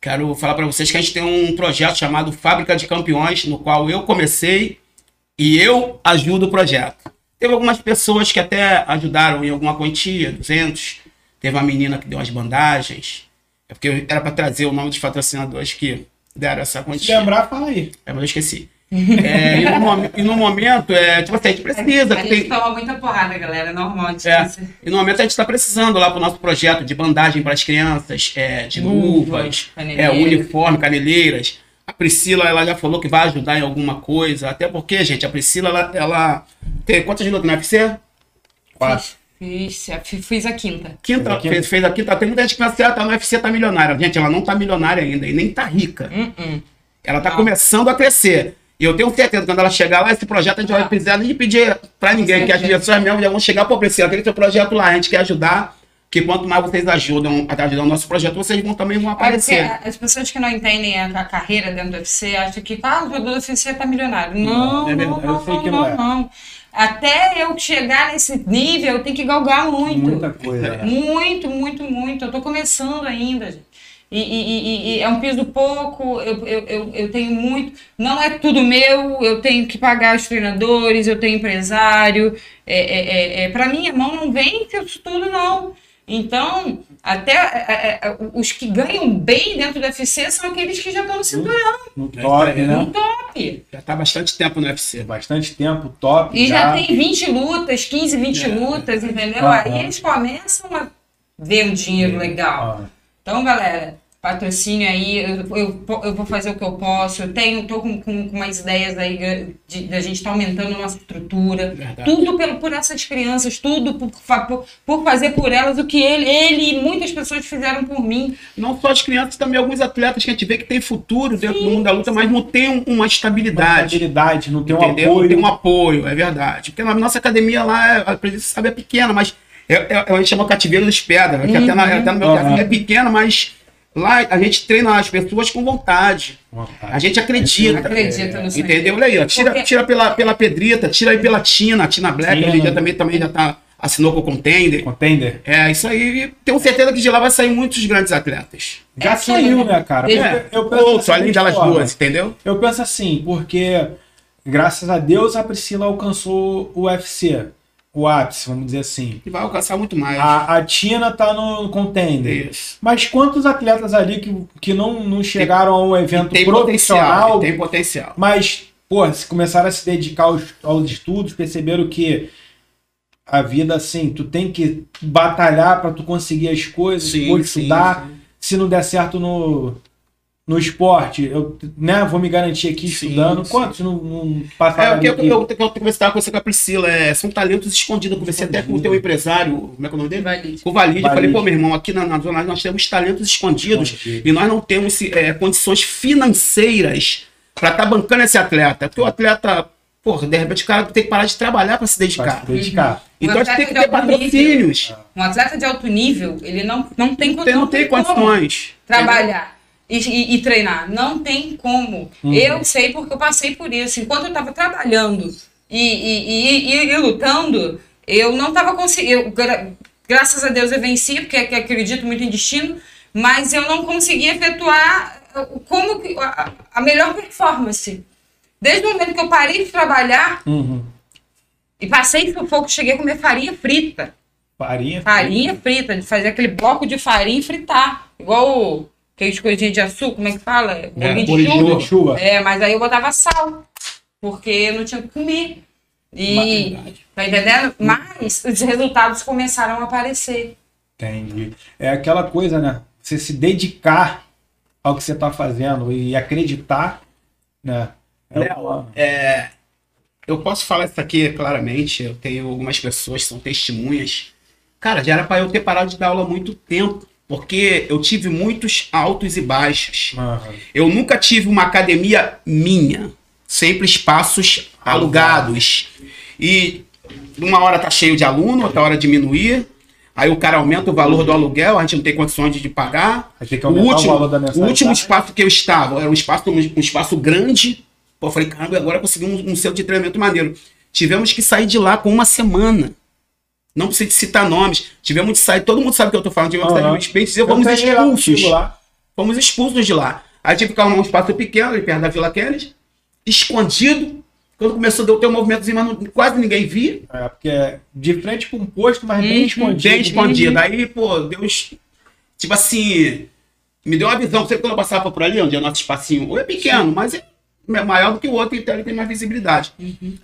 Quero falar para vocês que a gente tem um projeto chamado Fábrica de Campeões, no qual eu comecei e eu ajudo o projeto. Teve algumas pessoas que até ajudaram em alguma quantia, 200. Teve uma menina que deu as bandagens. É porque era para trazer o nome dos patrocinadores que deram essa Se quantia. lembrar, fala aí. É, mas eu esqueci. É, e, no, e no momento, é, tipo assim, a gente precisa. A gente tem- toma muita porrada, galera. É normal. de é, você- e no momento a gente está precisando lá para o nosso projeto de bandagem para as crianças, é, de Luvas, é, caneleiras. uniforme, caneleiras. A Priscila, ela já falou que vai ajudar em alguma coisa. Até porque, gente, a Priscila, ela. ela tem quantas lutas no UFC? Quatro. Fiz, fiz, fiz a quinta. Quinta, Fez a quinta? fez, fez a quinta. Tem muita gente que pensa, ah, tá no UFC, tá milionária. Gente, ela não tá milionária ainda e nem tá rica. Uh-uh. Ela tá Não. começando a crescer. E eu tenho certeza, quando ela chegar lá, esse projeto a gente vai Ah. precisar nem de pedir pra ninguém, que as pessoas mesmo já vão chegar, pô, Priscila, aquele seu projeto lá, a gente quer ajudar, que quanto mais vocês ajudam a ajudar o nosso projeto, vocês vão também vão É aparecer. as pessoas que não entendem a, a carreira dentro do UFC acham que ah, o jogador do UFC tá milionário. Não, é não, não, sei não, que não é. não. Até eu chegar nesse nível, eu tenho que galgar muito. Muita coisa. Muito, muito, muito. Eu tô começando ainda, gente. E, e- e- e é um piso pouco, eu, eu, eu, eu tenho muito. Não é tudo meu, eu tenho que pagar os treinadores, eu tenho empresário. É, é, é, é, para mim, a mão não vem com isso tudo, não. Então, até é, é, é, os que ganham bem dentro do UFC são aqueles que já estão no cinturão, No top, no né? top. Já tá há bastante tempo no UFC. Bastante tempo, top. E já tem 20 lutas, 15, 20 É. lutas, entendeu? Aham. Aí eles começam a ver um dinheiro legal. Ah, Então, galera, patrocínio aí, eu, eu, eu vou fazer o que eu posso. Eu tenho, tô com, com, com umas ideias aí de, de a gente estar aumentando a nossa estrutura. Verdade. Tudo pelo, por essas crianças, tudo por, por, por fazer por elas o que ele, ele e muitas pessoas fizeram por mim. Não só as crianças, também alguns atletas que a gente vê que tem futuro dentro do mundo da luta, mas não tem um- uma uma estabilidade. não tem um entendeu? apoio. Tem um apoio, é verdade. Porque na nossa academia lá, a presença sabe, é pequena, mas é, é, a gente chama cativeiro dos pedras, que até, na, até no meu Uhum. caso é pequena, mas lá a gente treina as pessoas com vontade. A gente acredita. Acredita no. Entendeu? Olha aí, ó, tira, Porque- tira pela, pela Pedrita, tira aí pela Tina, a Tina Black, Tina. ele já também, também já tá, assinou com o Contender. Contender? É, isso aí, e tenho certeza que de lá vai sair muitos grandes atletas. Já É, saiu, né, cara? Porque eu penso Outros, da além delas forma. duas, entendeu? Eu penso assim, porque graças a Deus a Priscila alcançou o UFC, o ápice, vamos dizer assim. E vai alcançar muito mais. A, a Tina tá no contender. Isso. Mas quantos atletas ali que, que não, não chegaram a um evento Tem potencial, profissional, tem potencial. mas, pô, se começaram a se dedicar aos, aos estudos, perceberam que a vida, assim, tu tem que batalhar para tu conseguir as coisas, vou estudar. Se não der certo no, no esporte, eu né, vou me garantir aqui Sim, estudando. sim. Quantos não, não É, passaram o que eu, eu, eu, eu conversava com você com a Priscila, é, são talentos escondidos. Eu conversei até com o teu empresário, como é que é o nome dele? Valide. Com o Valide. Eu falei, Valide. pô, meu irmão, aqui na, na zona nós temos talentos escondidos Escondido. e nós não temos é, condições financeiras para estar bancando esse atleta. Porque o atleta, porra, de repente o cara tem que parar de trabalhar para se Pra dedicar. se dedicar. Então Um a gente tem que ter nível. patrocínios. Um atleta de alto nível, ele não, não tem, Não tem, não tem condições. trabalhar e, e- e treinar. Não tem como. Uhum. Eu sei porque eu passei por isso. Enquanto eu estava trabalhando e, e- lutando, eu não estava conseguindo. gra- Graças a Deus eu venci, porque que acredito muito em destino, mas eu não conseguia efetuar como a, a melhor performance. Desde o momento que eu parei de trabalhar Uhum. e passei sufoco, cheguei a comer farinha frita. Farinha. Farinha frita, de fazer aquele bloco de farinha e fritar. Igual o- aqueles coisinhas de açúcar, como é que fala? De bolinho de chuva. de chuva. É, mas aí eu botava sal, porque eu não tinha o que comer. E, Verdade. tá entendendo? Mas os resultados começaram a aparecer. Entendi. É aquela coisa, né? Você se dedicar ao que você tá fazendo e acreditar, né? É Léo, É, eu posso falar isso aqui claramente. Eu tenho algumas pessoas que são testemunhas. Cara, já era para eu ter parado de dar aula há muito tempo, porque eu tive muitos altos e baixos. Aham. Eu nunca tive uma academia minha, sempre espaços alugados. E uma hora tá cheio de aluno, outra hora diminuir. Aí o cara aumenta o valor do aluguel, a gente não tem condições de- pagar. O último, o o último espaço que eu estava era um espaço, um espaço grande. Pô, eu falei, caramba, agora consegui um, um centro de treinamento maneiro. Tivemos que sair de lá com uma semana. Não preciso citar nomes. Tivemos que sair, todo mundo sabe o que eu tô falando. Tivemos que sair Aham. de respeito, dizer, Eu contigo expulsos. lá. Fomos expulsos de lá. Aí tive que arrumar um espaço pequeno, ali perto da Vila Kennedy, escondido. Quando começou, deu ter um movimentozinho, mas não- quase ninguém via. É, porque é de frente com um posto, mas bem Uhum, escondido. Bem escondido. Aí, pô, Deus. Tipo assim. me deu uma visão. Sempre quando eu passava por ali, onde é o nosso espacinho, ou é pequeno, mas é maior do que o outro, então ele tem mais visibilidade.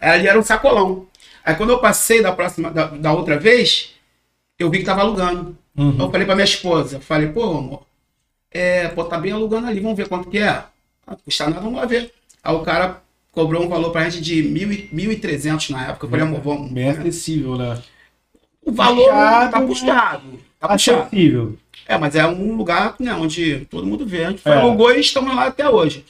Ali era um sacolão. Aí quando eu passei da próxima, da, da outra vez, eu vi que tava alugando. Uhum. Eu falei pra minha esposa, falei, pô, amor, é, pô, tá bem alugando ali, vamos ver quanto que é. Ah, custa nada, vamos lá ver. Aí o cara cobrou um valor pra gente de mil e- 1.300 na época. Eu falei, amor, vamos. Bem acessível, né? O valor Puxado, tá puxado. Tá puxado. Acessível. É, mas é um lugar né, onde todo mundo vê. A gente foi É. alugou e estamos lá até hoje.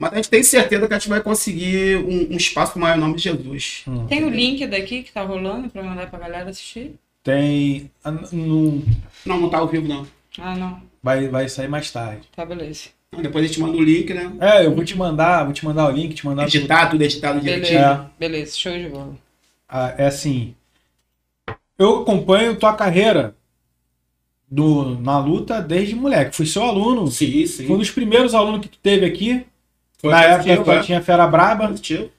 Mas a gente tem certeza que a gente vai conseguir um, um espaço maior em nome de Jesus. Tem o link daqui que tá rolando pra mandar pra galera assistir? Tem. ah, não- Não, não tá ao vivo, não. Ah, não. vai, vai sair mais tarde. Tá, beleza. Não, Depois a gente manda o link, né? É, eu vou te mandar, vou te mandar o link, te mandar tudo. Editar, tudo editado direitinho. Beleza. É. Beleza, show de bola. Ah, é assim. Eu acompanho tua carreira do, na luta desde moleque. Fui seu aluno. Sim, sim. Foi um dos primeiros alunos que tu teve aqui. Foi na época positivo, só é. tinha Fera Braba, Positivo.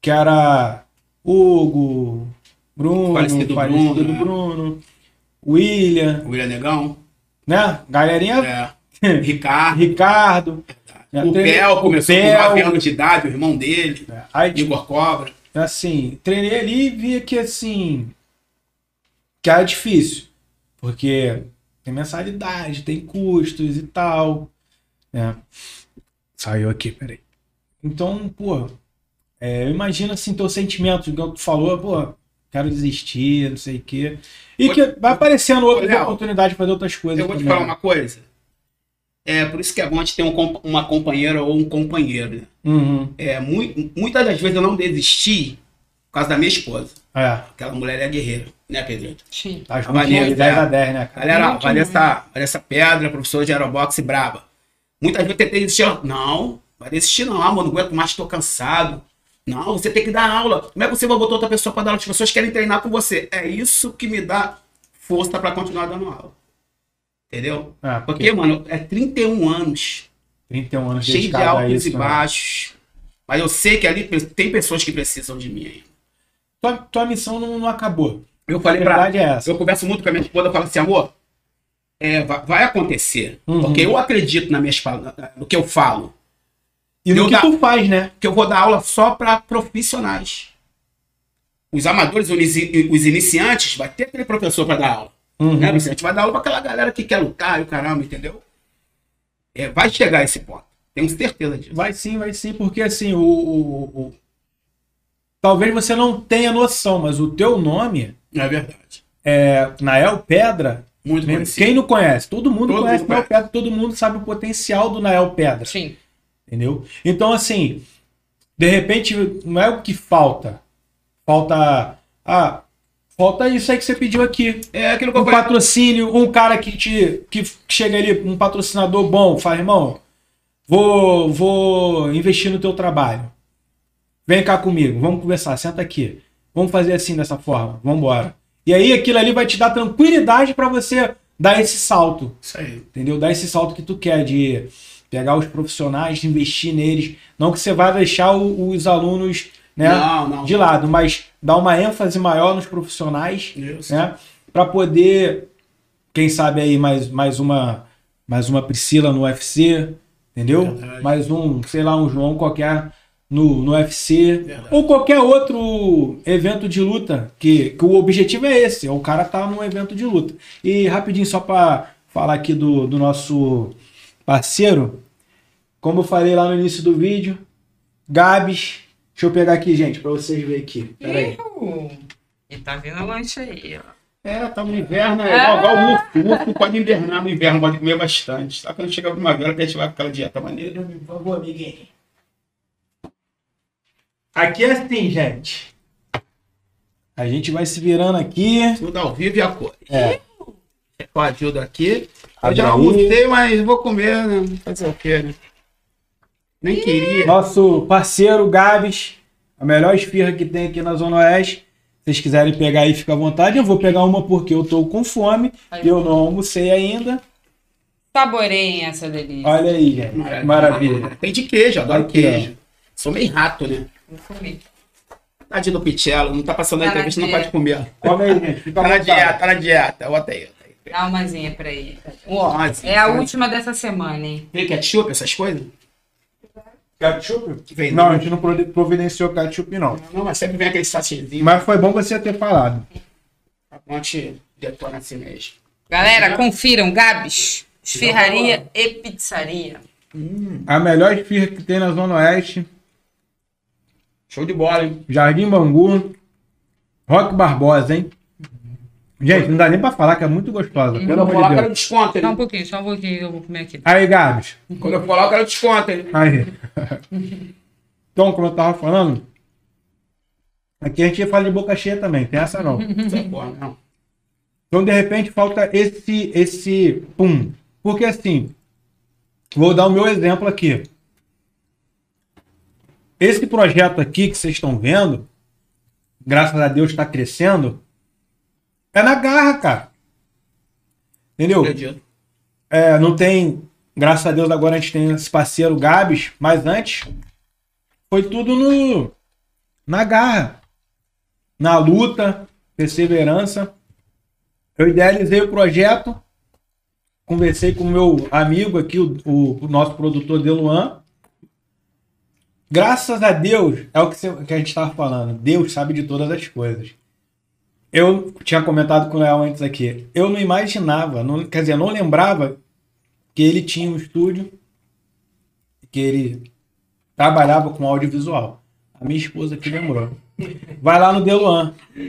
que era Hugo, Bruno, Falecido falecido Bruno, né? Bruno, William, O William Negão. né? Galerinha, É. (laughs) Ricardo. Ricardo. né? O Pel começou Pel. com 9 anos de idade, o irmão dele. É, Aí, Igor Cobra. assim, treinei ali e via que assim. que era difícil. Porque tem mensalidade, tem custos e tal. né? Saiu aqui, peraí. Então, pô, é, eu imagino assim, teu sentimento, igual tu falou, pô, quero desistir, não sei o quê. E Ô, que vai aparecendo outras Léo, oportunidades de fazer outras coisas. Eu vou te também. falar uma coisa. É por isso que é bom a gente ter um uma companheira ou um companheiro. Né? Uhum. É, mui- muitas das vezes eu não desisti por causa da minha esposa. É. Aquela mulher é guerreira, né, Pedrito? Sim. Tá A juntinho Vanessa, de 10 é. a 10, né, cara? Galera, Muito Vanessa, Vanessa Pedra, professora de aeroboxe braba. Muitas vezes eu tentei desistir. Não, vai desistir não, amor, não aguento mais, tô cansado. Não, você tem que dar aula. Como é que você vai botar outra pessoa para dar aula? As pessoas querem treinar com você. É isso que me dá força para continuar dando aula. Entendeu? É, Porque, mano, é 31 anos, 31 anos cheio de altos isso, e né? baixos. Mas eu sei que ali tem pessoas que precisam de mim ainda. Tua, tua missão não, não acabou. Eu A falei pra verdade é essa. Eu converso muito com a minha esposa, eu falo assim, amor, é, vai, vai acontecer. Uhum. Porque eu acredito na minhas, fal- no que eu falo. E no Eu que dá- tu faz, né? Que eu vou dar aula só para profissionais. Os amadores, os inici- os iniciantes, vai ter aquele professor para dar aula. Uhum. Né? A gente vai dar aula para aquela galera que quer lutar e o caramba, entendeu? É, vai chegar esse ponto. Tenho certeza disso. Vai sim, vai sim, porque assim, o, o- o- Talvez você não tenha noção, mas o teu nome É verdade. é Nael Pedra. Muito mesmo- conhecido. Quem não conhece? Todo mundo Todo conhece mundo Nael conhece. Pedra, todo mundo sabe o potencial do Nael Pedra. Sim. Entendeu? Então, assim, de repente, não é o que falta. Falta. Ah, falta isso aí que você pediu aqui. É aquilo que eu Um patrocínio, um cara que te que chega ali, um patrocinador bom, fala, irmão, vou, vou investir no teu trabalho. Vem cá comigo, vamos conversar, senta aqui. Vamos fazer assim dessa forma, vamos embora. E aí aquilo ali vai te dar tranquilidade para você dar esse salto, Isso aí. entendeu? Dar esse salto que tu quer de pegar os profissionais, investir neles, não que você vai deixar o- os alunos, né, Não, não. de lado, mas dar uma ênfase maior nos profissionais Isso. né? Para poder, quem sabe aí mais, mais uma mais uma Priscila no UFC, entendeu? Verdade. Mais um, sei lá, um João qualquer no, no UFC Verdade. ou qualquer outro evento de luta que, que o objetivo é esse, é o cara tá num evento de luta. E rapidinho só para falar aqui do, do nosso parceiro, como eu falei lá no início do vídeo, Gabs, deixa eu pegar aqui, gente, para vocês verem aqui. Pera aí. E tá vindo lanche aí, ó. É, tá no inverno, é igual, igual o urso. O urso pode invernar no inverno, pode comer bastante. Só quando chega a primavera que a gente vai com aquela dieta maneira. Por favor, amiguinho. Aqui é assim, gente. A gente vai se virando aqui. Tudo ao vivo e a cor. É. Com a Dilda aqui. Eu já almocei, mas vou comer, né? Fazer o quê, né? Nem queria. Nosso parceiro Gabs, a melhor esfirra que tem aqui na Zona Oeste. Se vocês quiserem pegar aí, fica à vontade. Eu vou pegar uma porque eu tô com fome. Aí. Eu não almocei ainda. Saboreiem essa delícia. Olha aí, gente. Maravilha. Tem de queijo, adoro Aqui, queijo. Sou meio rato, né? Vou comer. Tadinho do Pichelo, não tá passando a Tá na entrevista, não pode comer. Come aí, gente. Fica Tá à na vontade. dieta, tá na dieta. Bota aí, bota aí. Dá umazinha pra aí. Ó, mas- É a última dessa semana, hein? Tem ketchup, essas coisas? Ketchup? Vem, Não, a não. gente não providenciou ketchup, não. Não, mas sempre vem aquele sachêzinho. Mas foi bom você ter falado. A ponte detona assim mesmo. Galera, confiram, Gabs, esfirraria e pizzaria. A melhor esfirra que tem na Zona Oeste, Show de bola, hein? Jardim Bangu, Rock Barbosa, hein? Gente, não dá nem pra falar que é muito gostosa, pelo Quando eu lá, de eu quero Deus. desconto, Só um pouquinho, só um pouquinho que eu vou comer aqui. Aí, Gabs. Quando eu for lá, eu quero desconto, hein? Aí. Então, como eu tava falando, aqui a gente fala de boca cheia também, tem essa não. Essa porra, não. Então, de repente, falta esse, esse pum. Porque assim, vou dar o meu exemplo aqui. Esse projeto aqui que vocês estão vendo, graças a Deus está crescendo, é na garra, cara. Entendeu? É, não tem. Graças a Deus agora a gente tem esse parceiro Gabs, mas antes foi tudo no na garra, na luta, perseverança. Eu idealizei o projeto, conversei com o meu amigo aqui, o, o- o nosso produtor Deluan. Graças a Deus, é o que, você- que a gente estava falando. Deus sabe de todas as coisas. Eu tinha comentado com o Léo antes aqui. Eu não imaginava, não, quer dizer, eu não lembrava que ele tinha um estúdio, que ele trabalhava com audiovisual. A minha esposa que lembrou. Vai lá no Deluan. (laughs)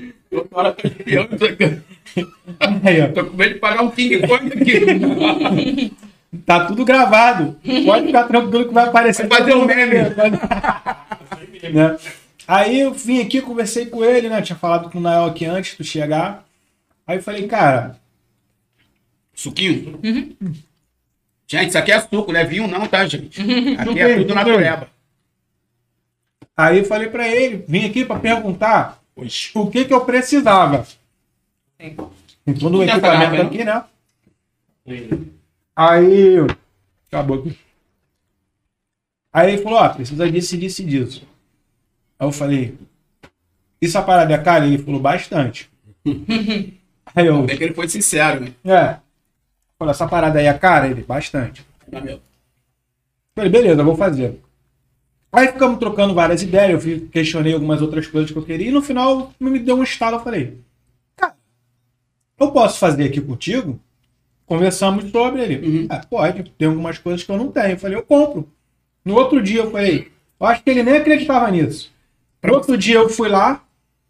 Aí, ó. Tô com medo de pagar um King Kong aqui. (laughs) Tá tudo gravado. Pode ficar tranquilo que vai aparecer. Vai fazer um meme. (laughs) Né? Aí eu vim aqui, conversei com ele, né? Tinha falado com o Nael aqui antes de chegar. Aí eu falei, cara, Suquinho? Gente, isso aqui é suco, não é vinho não, tá, gente? Aqui Tudo é tudo tudo natureba. aí eu falei pra ele, vim aqui pra perguntar Oxi. o que que eu precisava. Sim. Em todo o equipamento aqui, né? Aí. Acabou aqui. Aí ele falou, ó, precisa disso, disso e disso. Aí eu falei, isso a parada é cara? Ele falou, bastante. (laughs) Aí eu, Bem que ele foi sincero, né? é. Falei, essa parada aí é cara? Ele, bastante. Não, meu. Falei, beleza, vou fazer. Aí ficamos trocando várias ideias, eu questionei algumas outras coisas que eu queria, e no final me deu um estalo, eu falei, cara, eu posso fazer aqui contigo? Conversamos sobre ele. Uhum. "Ah, pode, tem algumas coisas que eu não tenho. Eu falei, eu compro. No outro dia eu falei, eu acho que ele nem acreditava nisso. No outro dia eu fui lá,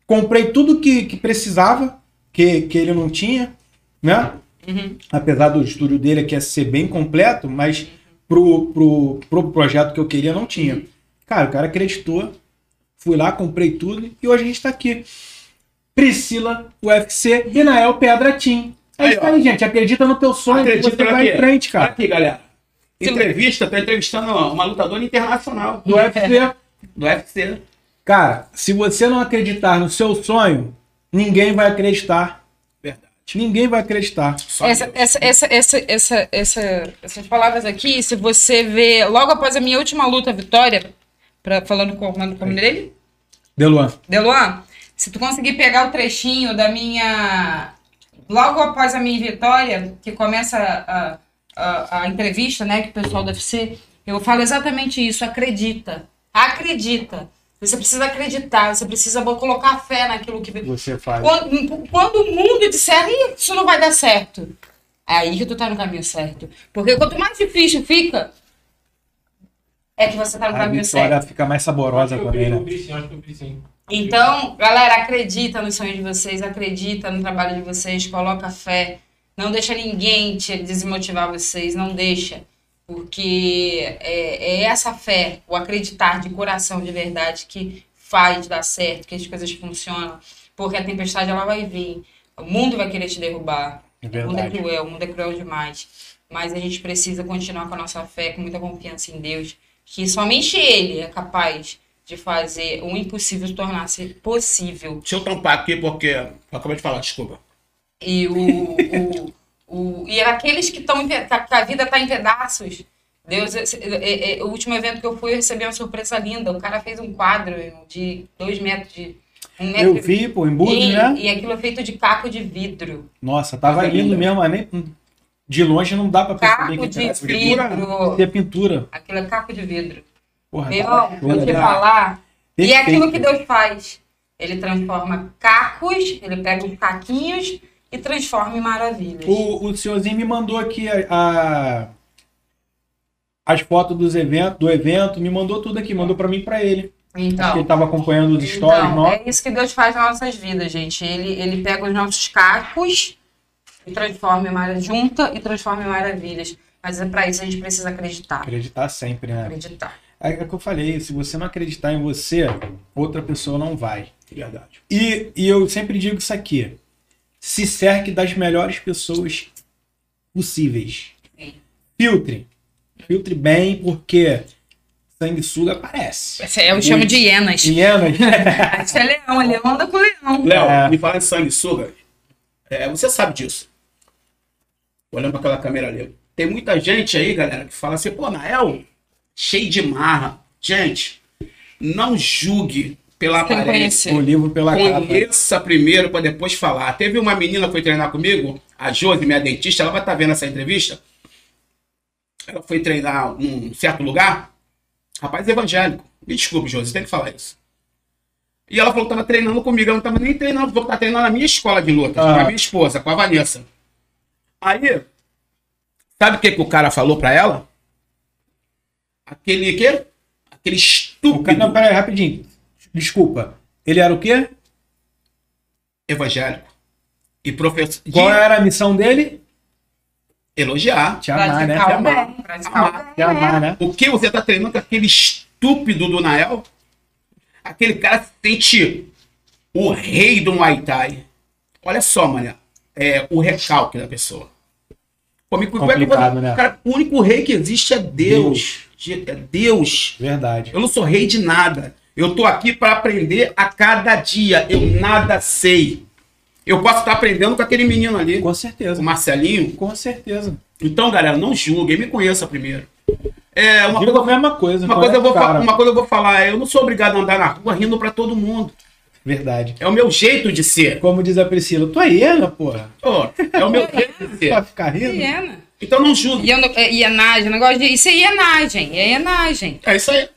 comprei tudo que, que precisava, que, que ele não tinha, né? Uhum. apesar do estúdio dele aqui ser bem completo, mas pro, pro, pro projeto que eu queria não tinha. Cara, o cara acreditou, fui lá, comprei tudo e hoje a gente tá aqui. Priscila, UFC e Nael Pedra Team. É isso aí, gente. Acredita no teu sonho que você vai em frente, cara. aqui, galera. Entrevista, tô entrevistando uma lutadora internacional Do UFC. (laughs) do UFC. Cara, se você não acreditar no seu sonho, ninguém vai acreditar. Verdade. Ninguém vai acreditar. Só Essa, essa, essa, essa, essa, essa- essas palavras aqui, se você vê logo após a minha última luta, Vitória, pra, falando com, com o nome dele, Deluan. Deluan, se tu conseguir pegar o trechinho da minha. Logo após a minha vitória, que começa a, a, a entrevista, né, que o pessoal do UFC, eu falo exatamente isso, acredita. Acredita. Você precisa acreditar, você precisa colocar fé naquilo que. Você faz. Quando, quando o mundo disser, "Ih, isso não vai dar certo. É aí que tu tá no caminho certo. Porque quanto mais difícil fica, é que você tá no A caminho certo. vitória fica mais saborosa também, né? eu vi sim, acho que eu vi sim. Então, galera, acredita nos sonhos de vocês, acredita no trabalho de vocês, coloca fé. Não deixa ninguém te desmotivar vocês, não deixa. Porque é, é essa fé, o acreditar de coração, de verdade, que faz dar certo, que as coisas funcionam. Porque a tempestade, ela vai vir. O mundo vai querer te derrubar. É O mundo é cruel, o mundo é cruel demais. Mas a gente precisa continuar com a nossa fé, com muita confiança em Deus, que somente Ele é capaz de fazer o impossível tornar-se possível. Deixa eu tampar aqui porque eu acabei de falar, desculpa. E o, o, o e aqueles que estão que a vida está em pedaços. Deus, é, é, é, o último evento que eu fui, eu recebi uma surpresa linda. O cara fez um quadro de dois metros de Um metro Eu e- vi, pô, em Búzios, e, né? e aquilo é feito de caco de vidro. Nossa, tava Coisa lindo mesmo, mas nem de longe não dá pra perceber Caco que de é vidro. é pintura. Aquilo é caco de vidro. Porra, Meu, tá vou te falar. E é Perfeito. aquilo que Deus faz. Ele transforma cacos, ele pega os caquinhos e transforma em maravilhas. O, o senhorzinho me mandou aqui a, a- as fotos dos eventos, do evento, me mandou tudo aqui, mandou pra mim e pra ele. Que ele Então, tava acompanhando os stories então nossos. é isso que Deus faz nas nossas vidas, gente. Ele, ele pega os nossos cacos e transforma em maravilhas, junta e transforma em maravilhas. Mas é pra isso a gente precisa acreditar. Acreditar sempre, né? Acreditar. É o que eu falei, se você não acreditar em você, outra pessoa não vai. Verdade. E, e eu sempre digo isso aqui: se cerque das melhores pessoas possíveis. Sim. Filtre. Filtre bem, porque sanguessuga aparece. Esse é, eu chamo de hienas. Hienas. (laughs) Esse é leão, ele anda com leão. Léo, É. me fala em sanguessuga. É, você sabe disso. Olhando pra aquela câmera ali. Tem muita gente aí, galera, que fala assim, pô, Nael, cheio de marra. Gente, não julgue pela aparência. o livro pela capa. Conheça primeiro para depois falar. Teve uma menina que foi treinar comigo, a Josi, minha dentista, ela vai estar vendo essa entrevista. Ela foi treinar num certo lugar. Rapaz evangélico. Me desculpe, Josi, tem que falar isso. E ela falou que estava treinando comigo. Ela não estava nem treinando, que tá treinando na minha escola de luta, Ah. com a minha esposa, com a Vanessa. Aí, sabe o que, que o cara falou para ela? Aquele quê? Aquele O estúpido cara, não, peraí, rapidinho. Desculpa. Ele era o quê? evangélico. E professor. de Qual era a missão dele? elogiar. Te amar, né? Te amar. bem. Praticar o bem. Te amar, né? O que você tá treinando com aquele estúpido do Nael? Aquele cara se sente o rei do Muay Thai. Olha só, mano. É o recalque da pessoa. Pô, me- como é que eu vou- Complicado, né? Cara, o único rei que existe é Deus. É Deus. Verdade. Eu não sou rei de nada. Eu tô aqui para aprender a cada dia. Eu nada sei. Eu posso estar aprendendo com aquele menino ali, Com o certeza. Marcelinho. Com certeza. Então, galera, não julguem, me conheça primeiro. É, uma Digo coisa, a mesma coisa. uma, coisa eu vou o cara. fa- uma coisa eu vou falar, eu não sou obrigado a andar na rua rindo pra todo mundo. Verdade. É o meu jeito de ser. Como diz a Priscila, tu é hiena, porra. Pô, é o meu (laughs) jeito de ser. Pra ficar rindo? Hiena. Então não julgue. E é, Hienagem, negócio de. Isso é hienagem, é hienagem. É isso aí.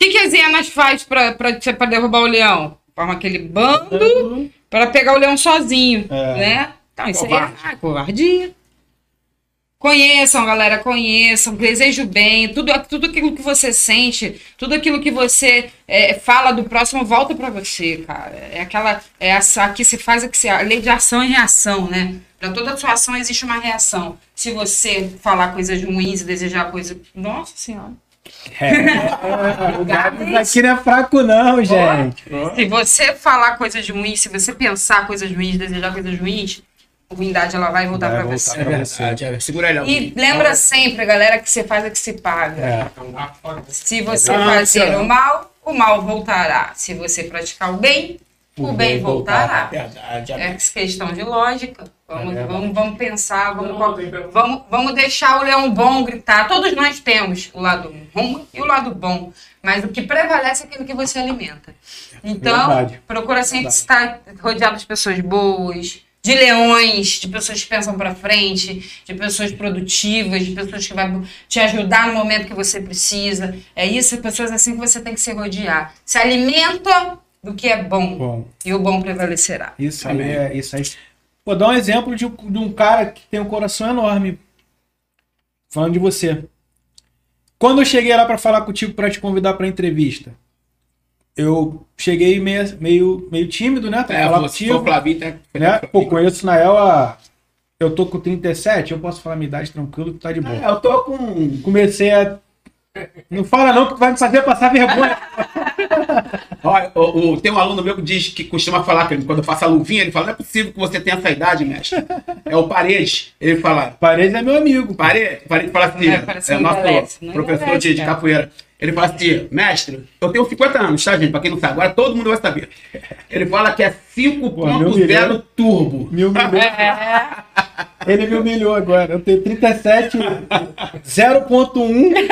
O que, que as hienas faz pra, pra, pra derrubar o leão? Forma aquele bando pra pegar o leão sozinho, É. né? Então, isso Covarde. aí é ah, covardia. Conheçam, galera, conheçam, desejo bem, tudo, tudo aquilo que você sente, tudo aquilo que você é, fala do próximo volta pra você, cara. É aquela, é essa, aqui se faz a que se, a lei de ação e reação, né? Pra toda sua ação existe uma reação. Se você falar coisas ruins e desejar coisas, nossa senhora. É, (laughs) o Gabs aqui não é fraco, não, gente. Se você falar coisas ruins, se você pensar coisas ruins, desejar coisas ruins, a ruindade ela vai voltar Vai pra voltar você. É. É. Segura ele E lembra sempre, galera, que você faz é que se paga. É. Se você Ah, fazer o mal, o mal voltará. Se você praticar o bem, o, bem voltará. Verdade. É questão de lógica. Vamos, É vamos, vamos pensar, vamos, vamos, vamos deixar o leão bom gritar. Todos nós temos o lado ruim e o lado bom. Mas o que prevalece é aquilo que você alimenta. Então, Verdade. procura sempre estar rodeado de pessoas boas, de leões, de pessoas que pensam pra frente, de pessoas produtivas, de pessoas que vão te ajudar no momento que você precisa. É isso, pessoas assim que você tem que se rodear. Se alimenta do que é bom, Bom, e o bom prevalecerá. isso aí Amém. é. Isso aí. Vou dar um exemplo de, um- de um cara que tem um coração enorme. Falando de você. Quando eu cheguei lá pra falar contigo, pra te convidar pra entrevista, eu cheguei meio, meio, meio tímido, né? Pra É, o. Flavinho, tá? Né? Pô, conheço na a. Eu tô com 37, eu posso falar minha idade tranquilo, que tá de boa. É, eu tô com. Comecei a. Não fala não, que tu vai me fazer passar vergonha. Ó, o, o- tem um aluno meu que diz que costuma falar que ele- quando eu faço a luvinha, ele fala: não é possível que você tenha essa idade, mestre. É o Paredes. Ele fala: Paredes é meu amigo. Parede, parede fala assim, É, é, parece o nosso envelhece, não professor envelhece, de, de capoeira. Ele fala assim, mestre, eu tenho 50 anos, tá, gente? Pra quem não sabe, agora todo mundo vai saber. Ele fala que é me 5.0 humilhou. turbo. Me humilhou. É, Ele me humilhou agora. Eu tenho 37, 0.1.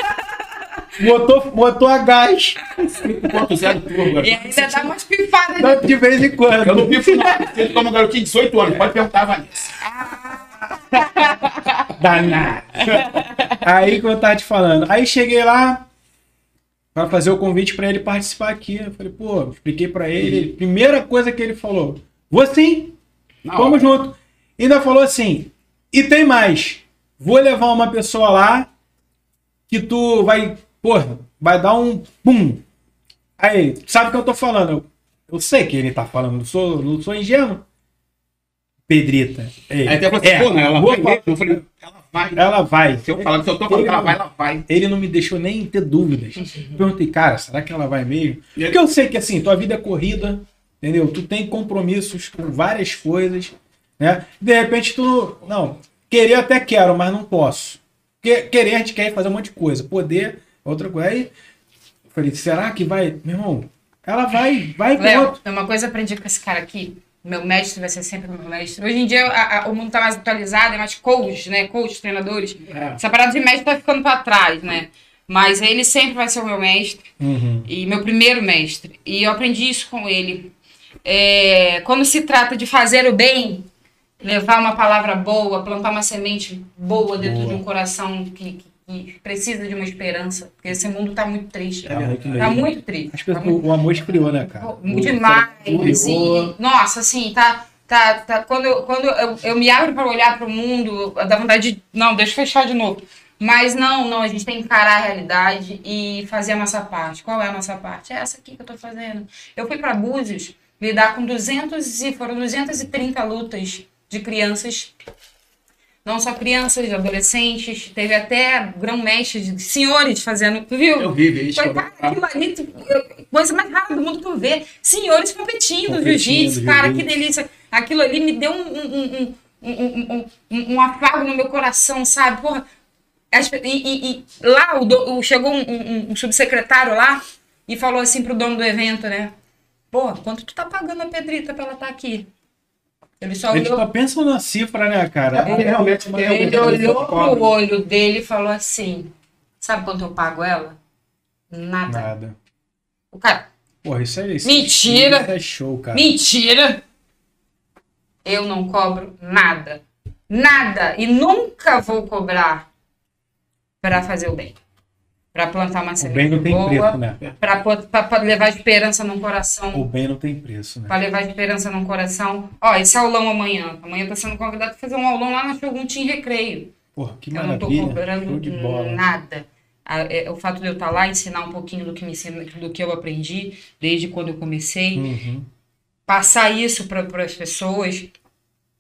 motor, motor a gás. 5.0 turbo. E ainda dá umas pifadas de De vez em quando. Eu não pifo não. Você como um garotinho de 18 anos, pode perguntar Vanessa. Danado. Aí que eu tava te falando. Aí cheguei lá pra fazer o convite pra ele participar aqui. Eu falei, pô, expliquei pra ele. Primeira coisa que ele falou: Vou sim, Na vamos hora. junto. Ainda falou assim: E tem mais. Vou levar uma pessoa lá que tu vai, porra, vai dar um pum. Aí, sabe o que eu tô falando? Eu, eu sei que ele tá falando, não sou, não sou ingênuo. Pedrita. Ei, Aí até você, é, pô, né? Ela vai falar-. Eu falei, ela vai. ela vai. Se eu falar, se eu tô falando que ela vai, ela vai. Ele não me deixou nem ter dúvidas. Perguntei, cara, será que ela vai mesmo? Porque eu sei que assim, tua vida é corrida, entendeu? Tu tem compromissos com várias coisas, né? De repente tu. Não, querer até quero, mas não posso. Que- Querer a gente quer fazer um monte de coisa. Poder, outra coisa. Aí eu falei, será que vai? Meu irmão, ela vai, vai Léo, tem uma coisa que eu aprendi com esse cara aqui. Meu mestre vai ser sempre meu mestre. Hoje em dia a- a- o mundo tá mais atualizado, é mais coach, né? Coach, treinadores. É. Essa parada de mestre tá ficando pra trás, né? Mas ele sempre vai ser o meu mestre Uhum. e meu primeiro mestre. E eu aprendi isso com ele. É, quando se trata de fazer o bem, levar uma palavra boa, plantar uma semente boa dentro Boa. de um coração que, que- que precisa de uma esperança. Porque esse mundo tá muito triste. É muito Tá mesmo. muito triste. As Tá pessoas- muito o amor esfriou, né, cara? Demais. Criou. assim. nossa, assim, tá. tá, tá quando eu, quando eu, eu me abro para olhar para o mundo, dá vontade de. Não, deixa eu fechar de novo. Mas não, não, a gente tem que encarar a realidade e fazer a nossa parte. Qual é a nossa parte? É essa aqui que eu tô fazendo. Eu fui para Búzios lidar com 200 e foram 230 lutas de crianças não só crianças, adolescentes, teve até grão-mestre de senhores fazendo, tu viu? Eu vi, vi isso. Foi, cara, tu- eu- coisa mais rápida do mundo que eu ver. Senhores competindo, jiu-jitsu, cara, que delícia. Aquilo ali me deu um, um, um, um, um, afago no meu coração, sabe? Porra, e, e- e lá o o- chegou um, um- um subsecretário lá e falou assim pro dono do evento, né? Pô, quanto tu tá pagando a Pedrita pra ela estar aqui? Ele só gente olhou só pensa na cifra, né, cara? Ele realmente ele algum olhou pro olho dele e falou assim: Sabe quanto eu pago ela? Nada. Nada. O cara, Porra, isso é isso. Mentira! Isso é show, cara. mentira! Eu não cobro nada. Nada. E nunca vou cobrar pra fazer o bem. Pra plantar uma O semente bem não tem boa, preço, né? pra levar esperança num coração. O bem não tem preço, né? Pra levar esperança num coração. Ó, esse aulão amanhã. Amanhã tá sendo convidado pra fazer um aulão lá na Shogun Team Recreio. Porra, que eu não tô maravilha. Cobrando de bola. nada. É, O fato de eu estar lá, ensinar um pouquinho do que, me ensina, do que eu aprendi desde quando eu comecei, Uhum. passar isso para as pessoas,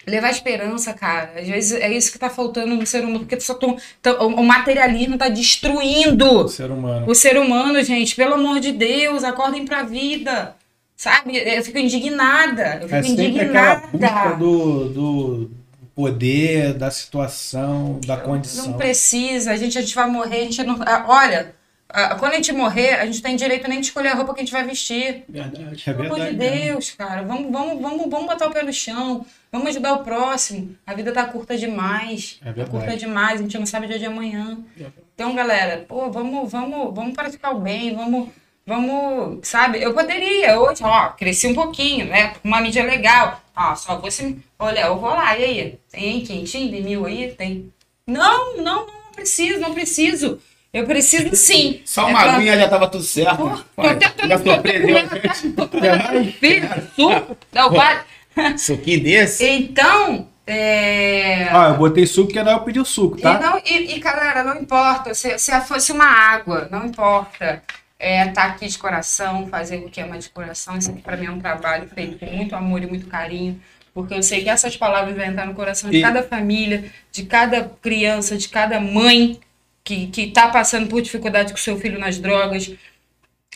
levar esperança, cara. Às vezes é isso que tá faltando no ser humano, porque só tão, tão- o materialismo tá O destruindo ser humano. o ser humano, gente. Pelo amor de Deus, acordem pra vida. Sabe? Eu fico indignada. Eu fico É sempre aquela indignada. do, do poder, da situação, da Não condição. precisa, a gente, a gente vai morrer, a gente não. ah, Olha, quando a gente morrer, a gente não tem direito nem de escolher a roupa que a gente vai vestir. Verdade. É Pelo amor de verdade. Deus, cara. Vamos, vamos, vamos, vamos botar o pé no chão. Vamos ajudar o próximo. A vida tá curta demais. É tá verdade. curta demais, a gente não sabe o dia de amanhã. Então, galera, pô, vamos, vamos, vamos praticar o bem, vamos, vamos, sabe? Eu poderia hoje, ó, cresci um pouquinho, né? Uma mídia legal. Ó, só vou se. Olha, eu vou lá, e aí? Tem quentinho, tem mil aí? Tem. Não, não, não preciso, não preciso. Eu preciso sim. Só É uma pra- aguinha já tava tudo certo. Pô, Vai, tô já surpreendeu a gente. Filho, suco, não vale. Suquinho desse. Então, é... Ah, eu botei suco porque não eu pedi o suco, E, tá? não, e, e, galera, não importa. Se, se fosse uma água, não importa. É, tá aqui de coração, fazer o que ama de coração. Isso aqui pra mim é um trabalho feito com muito amor e muito carinho. Porque eu sei que essas palavras vão entrar no coração de E- cada família, de cada criança, de cada mãe que, que tá passando por dificuldade com seu filho nas drogas.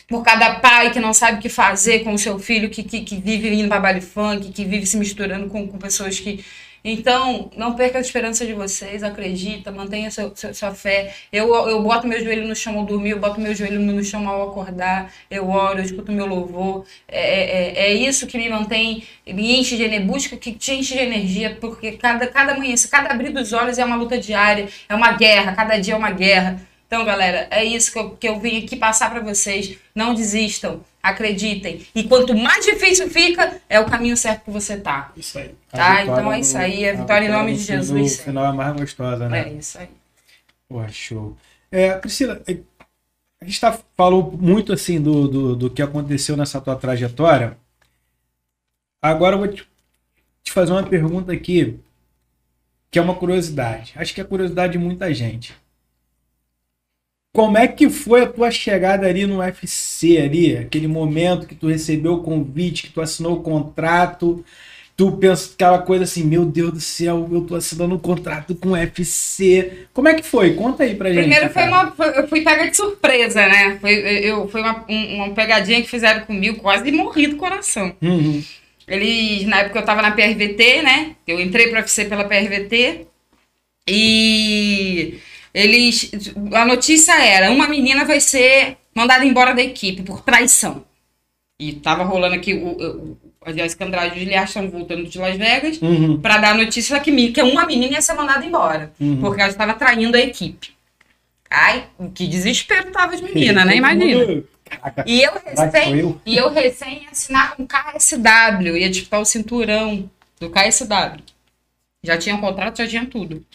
Por cada pai que não sabe o que fazer com o seu filho, que, que, que vive indo para funk, que vive se misturando com, com pessoas que. Então, não perca a esperança de vocês, acredita, mantenha seu, seu- sua fé. Eu, eu boto meu joelho no chão ao dormir, eu boto meu joelho no chão ao acordar, eu oro, eu escuto meu louvor. É, é, é isso que me mantém, me enche de energia, busca que te enche de energia, porque cada, cada manhã, cada abrir dos olhos é uma luta diária, é uma guerra, cada dia é uma guerra. Então, galera, é isso que eu, que eu vim aqui passar pra vocês. Não desistam, acreditem. E quanto mais difícil fica, é o caminho certo que você tá. Isso aí. A Tá? vitória Então é isso aí. É a vitória em nome no de Jesus. final é mais gostosa, né? É isso aí. Pô, show. É, Priscila, é, a gente tá, falou muito assim do, do, do que aconteceu nessa tua trajetória. Agora eu vou te, te fazer uma pergunta aqui, que é uma curiosidade. Acho que é curiosidade de muita gente. Como é que foi a tua chegada ali no UFC ali? Aquele momento que tu recebeu o convite, que tu assinou o contrato, tu pensa aquela coisa assim, meu Deus do céu, eu tô assinando um contrato com o UFC. Como é que foi? Conta aí pra gente. Primeiro foi cara. uma. foi- eu fui pega de surpresa, né? Foi, eu, foi uma, um- uma pegadinha que fizeram comigo, quase morri do coração. Uhum. Eles, na época eu tava na PRVT, né? Eu entrei pro UFC pela PRVT. E eles. A notícia era: uma menina vai ser mandada embora da equipe por traição. E tava rolando aqui o. o a Jéssica Andrade e o estão voltando de Las Vegas Uhum. pra dar a notícia que, que uma menina ia ser mandada embora. Uhum. Porque ela estava traindo a equipe. Ai, que desespero tava as meninas, (laughs) né? Imagina. (laughs) E eu recém, eu? e eu recém ia assinar com KSW, ia disputar o cinturão do KSW. Já tinha um contrato, já tinha tudo.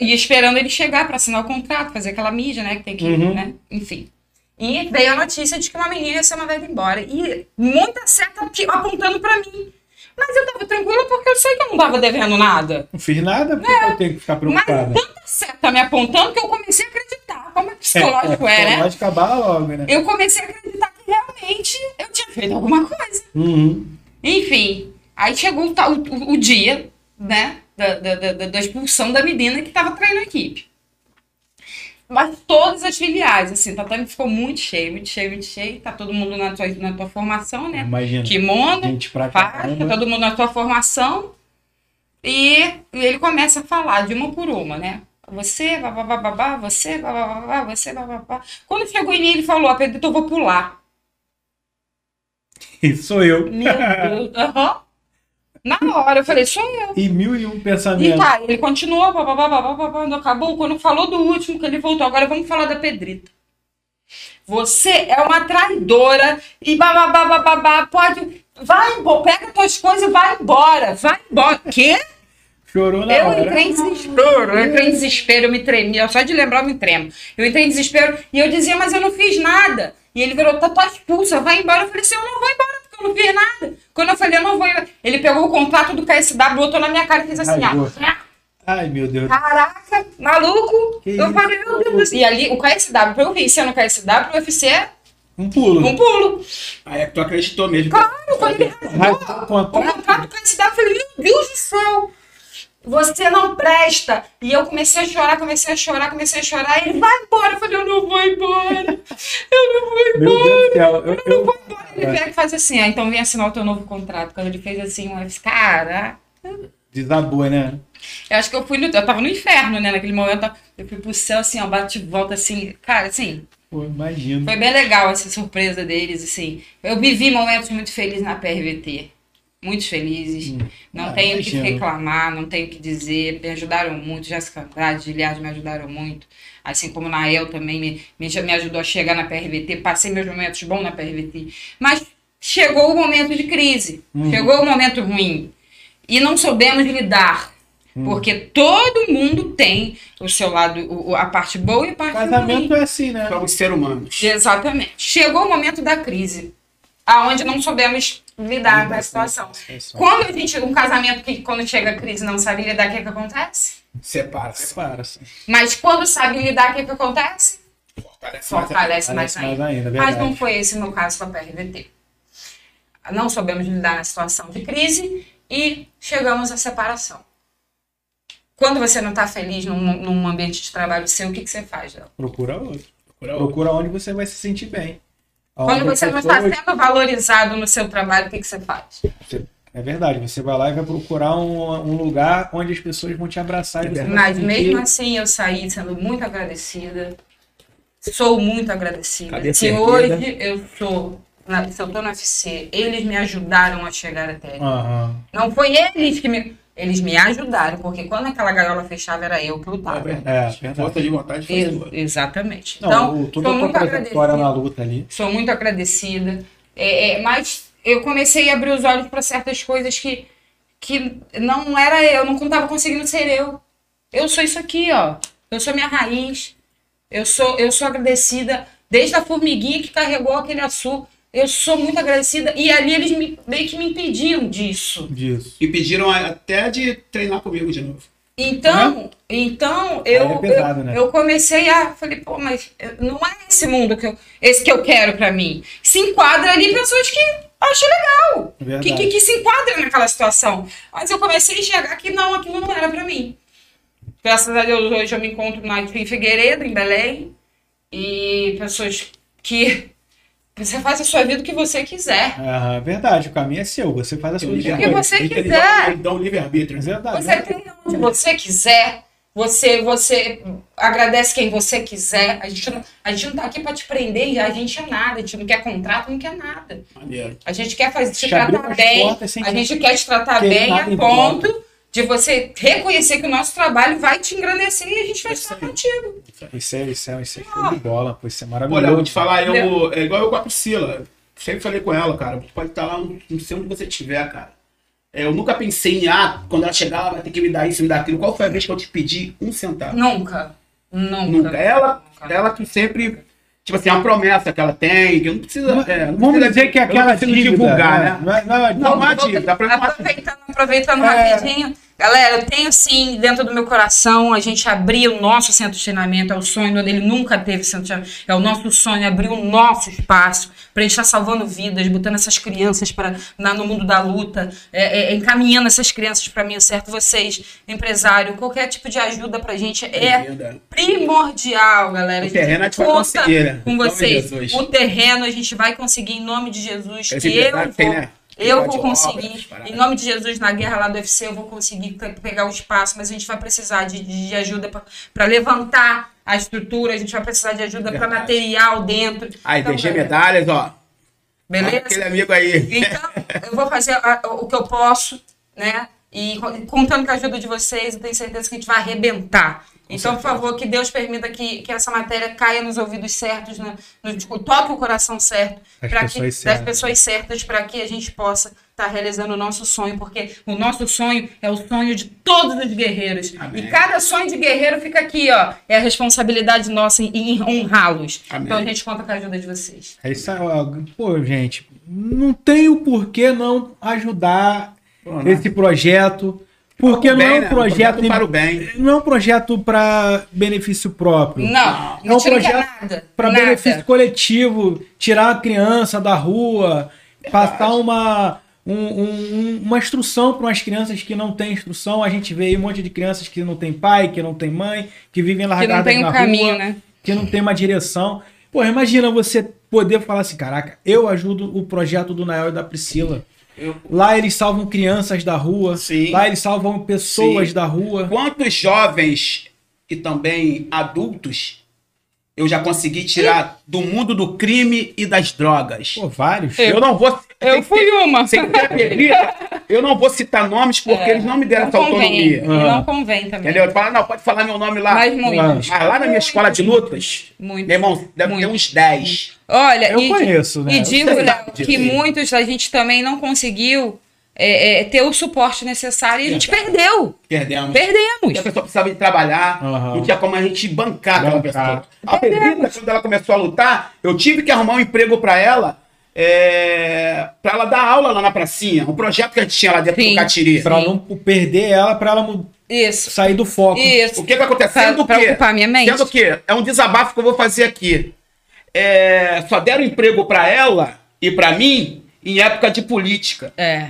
E esperando ele chegar para assinar o contrato, fazer aquela mídia, né? Que tem que, Uhum. né? Enfim. E veio a notícia de que uma menina ia ser mandada embora. E muita seta apontando para mim. Mas eu tava tranquila porque eu sei que eu não tava devendo nada. Não fiz nada, porque eu tenho que ficar Mas preocupada. tanta seta me apontando que eu comecei a acreditar. Como é psicológico é, né? Pode acabar logo, né? Eu comecei a acreditar que realmente eu tinha feito alguma coisa. Uhum. Enfim, aí chegou o, o- o dia, né, da, da, da, da expulsão da menina que tava traindo a equipe. Mas todas as filiais, assim, o tatame ficou muito cheio, muito cheio, muito cheio. Tá todo mundo na tua, na tua formação, né? Imagina. Kimono, Gente pra faixa, caramba. todo mundo na tua formação. E, e ele começa a falar de uma por uma, né? Você, babá, você, babá, você, babá. Quando chegou em mim, ele falou, Pedro, eu vou pular. (laughs) Sou eu. Meu Deus, aham. Na hora, eu falei, sou eu. E mil e um E pensamentos. tá, ele continuou, babá, babá, babá, quando acabou, quando falou do último, que ele voltou. Agora vamos falar da Pedrita. Você é uma traidora e babá, babá, babá, pode. Vai embora, pega tuas coisas e vai embora. Vai embora. Quê? Chorou na Eu hora. entrei em desespero, eu entrei em desespero, eu me tremia, só de lembrar eu me tremo. Eu entrei em desespero e eu dizia, mas eu não fiz nada. E ele virou, tá, tá expulsa, vai embora. Eu falei assim, eu não vou embora, eu não fiz nada. Quando eu falei, eu não vou. Ele pegou o contrato do KSW, botou na minha cara e fez assim, ó. Ai, meu Deus. Caraca, maluco. Que eu isso? falei, meu Deus. E ali, o KSW, pra eu vencer no KSW, o UFC é Um pulo. um pulo. Aí é que tu acreditou mesmo. Claro, quando ele Rasgou o o contrato. contrato do KSW, eu falei, meu Deus do céu. Você não presta. E eu comecei a chorar, comecei a chorar, comecei a chorar. E ele vai embora. Eu falei, eu não vou embora. Eu não vou embora. Céu. Eu, Eu não eu, vou embora. Ele pega e faz assim, ah, então vem assinar o teu novo contrato. Quando ele fez assim, eu disse, cara, desabou, né? Eu acho que eu fui no. Eu tava no inferno, né? Naquele momento. Eu fui pro céu, assim, ó, bate e volta, assim. Cara, assim, Pô, imagino. foi bem legal essa surpresa deles, assim. Eu vivi momentos muito felizes na PRVT. Muito felizes. Hum. Não Ah, tenho o que reclamar, não tenho o que dizer. Me ajudaram muito. Jéssica Andrade, Giliard me ajudaram muito. Assim como Nael também me, me, me ajudou a chegar na PRVT. Passei meus momentos bons na PRVT. Mas chegou o momento de crise. Uhum. Chegou o momento ruim. E não soubemos lidar. Hum. Porque todo mundo tem o seu lado, o- a parte boa e a parte Casamento ruim. é assim, né? Somos seres humanos. Exatamente. Chegou o momento da crise, aonde não soubemos lidar com a situação. Quando a gente, um casamento que quando chega a crise não sabe lidar, o que, que acontece? Separa-se. Separa-se. Mas quando sabe lidar, o que, que acontece? Fortalece mais. Fortalece mais mais ainda. ainda, Mas verdade. não foi esse o meu caso com a PRVT. Não soubemos lidar na situação de crise e chegamos à separação. Quando você não está feliz num, num ambiente de trabalho seu, o que, que você faz, Léo? Procura outro. Procura outro. Procura onde você vai se sentir bem. Quando você não está sendo valorizado no seu trabalho, o que, que você faz? É verdade, você vai lá e vai procurar um, um lugar onde as pessoas vão te abraçar e É Mas mesmo assim eu saí sendo muito agradecida. Sou muito agradecida. Se erguida. hoje eu sou, na- se eu tô no UFC, eles me ajudaram a chegar até aí. Aham. Não foi eles que me. Eles me ajudaram, porque quando aquela gaiola fechava, era eu que É lutava. É, verdade. Força de vontade faz Ex- tudo. exatamente. Não, então, o, toda sou muito agradecida. na luta ali. Sou muito agradecida. É, é, mas eu comecei a abrir os olhos para certas coisas que, que não era eu, não estava conseguindo ser eu. Eu sou isso aqui, ó. Eu sou minha raiz. Eu sou, eu sou agradecida desde a formiguinha que carregou aquele açúcar. Eu sou muito agradecida. E ali eles me- meio que me impediam disso. Disso. E pediram até de treinar comigo de novo. Então, então eu, é pesado, eu, né? eu comecei a falei, pô, mas não é esse mundo que eu, esse que eu quero pra mim. Se enquadra ali pessoas que acham legal, que, que, que se enquadram naquela situação. Mas eu comecei a enxergar que não, aquilo não era pra mim. Graças a Deus hoje eu me encontro na em Figueiredo, em Belém, e pessoas que você faz a sua vida o que você quiser. Aham, verdade, o caminho é seu, você faz a sua Tem escolha. que você quiser. Eles dão livre-arbítrio. É verdade. Você tem onde você quiser. Você, você agradece quem você quiser. A gente não, a gente não tá aqui para te prender e a gente é nada. A gente não quer contrato, não quer nada. Maneiro. A gente quer fazer, te Te tratar bem. A te- gente quer te tratar bem a ponto de você reconhecer que o nosso trabalho vai te engrandecer e a gente vai Isso estar aí. contigo. Isso é, isso é, isso é show de bola, pô, isso é Olha, eu maravilhoso. vou te falar, eu, é igual eu com a Priscila. Sempre falei com ela, cara. Tu pode estar lá, não sei onde você estiver, cara. É, Eu nunca pensei em, ah, quando ela chegar, ela vai ter que me dar isso, me dar aquilo. Qual foi a vez que eu te pedi um centavo? Nunca. Nunca. Nunca. Ela, Nunca. ela que sempre, tipo assim, é uma promessa que ela tem, que não precisa. é, não Vamos precisa- dizer que não aquela dívida, divulgar, né? Não, é- não, é- Não, não é dívida, pra mim não é Aproveitando, aproveitando É. rapidinho. Galera, eu tenho sim, dentro do meu coração, a gente abrir o nosso centro de treinamento. É o sonho dele, nunca teve centro de treinamento. É o nosso sonho abrir o nosso espaço para a gente estar salvando vidas, botando essas crianças para no mundo da luta, é, é, encaminhando essas crianças para mim, certo? Vocês, empresário, qualquer tipo de ajuda pra gente é primordial, galera. O A terreno a gente vai conseguir, né? Com vocês. O terreno a gente vai conseguir em nome de Jesus. Esse que eu empresário tem, vou, né? Eu vou obras, conseguir. Em nome de Jesus, na guerra lá do UFC, eu vou conseguir pe- pegar o espaço, mas a gente vai precisar de, de ajuda para levantar a estrutura, a gente vai precisar de ajuda para material dentro. Aí, Então, DG galera, Medalhas, ó. Beleza? Aquele amigo aí. Então, eu vou fazer a- o que eu posso, né? E co- contando com a ajuda de vocês, eu tenho certeza que a gente vai arrebentar. Então, por favor, que Deus permita que, que essa matéria caia nos ouvidos certos, né? no, tipo, toque o coração certo, Das pra que, pessoas das certas. pessoas certas, para que a gente possa estar realizando o nosso sonho, porque o nosso sonho é o sonho de todos os guerreiros. Amém. E cada sonho de guerreiro fica aqui, ó. É a responsabilidade nossa em, honrá-los. Então a gente conta com a ajuda de vocês. É isso aí. Pô, gente, não tem o porquê não ajudar Pô, né? esse projeto. Porque não é um né? projeto, para o bem. não é um projeto para benefício próprio. Não, É um não quer projeto nada. para benefício coletivo, tirar a criança da rua, passar uma, um- um- uma instrução para umas crianças que não têm instrução. A gente vê aí um monte de crianças que não tem pai, que não tem mãe, que vivem Que largadas não tem na um caminho, rua, né? que não tem uma direção. Pô, imagina você poder falar assim, caraca, eu ajudo o projeto do Nael e da Priscila. Eu- Lá eles salvam crianças da rua, Sim. lá eles salvam pessoas Sim. da rua. Quantos jovens e também adultos eu já consegui tirar do mundo do crime e das drogas? Pô, vários. Eu não vou. Eu fui ter- uma. Sem ter eu não vou citar nomes porque É. eles não me deram Não essa convém. autonomia. E não convém também. Entendeu? Fala, não, pode falar meu nome lá. Mas muitos. Mas lá na minha escola de lutas, Muito. meu irmão, deve ter Muito. uns 10. Olha, Eu e, conheço, né? e digo. Léo, que muitos a gente também não conseguiu é, é, ter o suporte necessário e a gente perdeu. Perdemos. Porque a Perdemos. pessoa precisava de trabalhar, Aham. não tinha como a gente bancar aquela pessoa. A Pedrita, quando ela começou a lutar, eu tive que arrumar um emprego pra ela, é, pra ela dar aula lá na pracinha. Um projeto que a gente tinha lá dentro Sim. do Catiri. Pra não perder ela, pra ela Isso. sair do foco. Isso. O que que acontece? Pra- Sendo pra que, ocupar minha mente. Sendo que, é um desabafo que eu vou fazer aqui. É, só deram emprego pra ela e pra mim em época de política. É.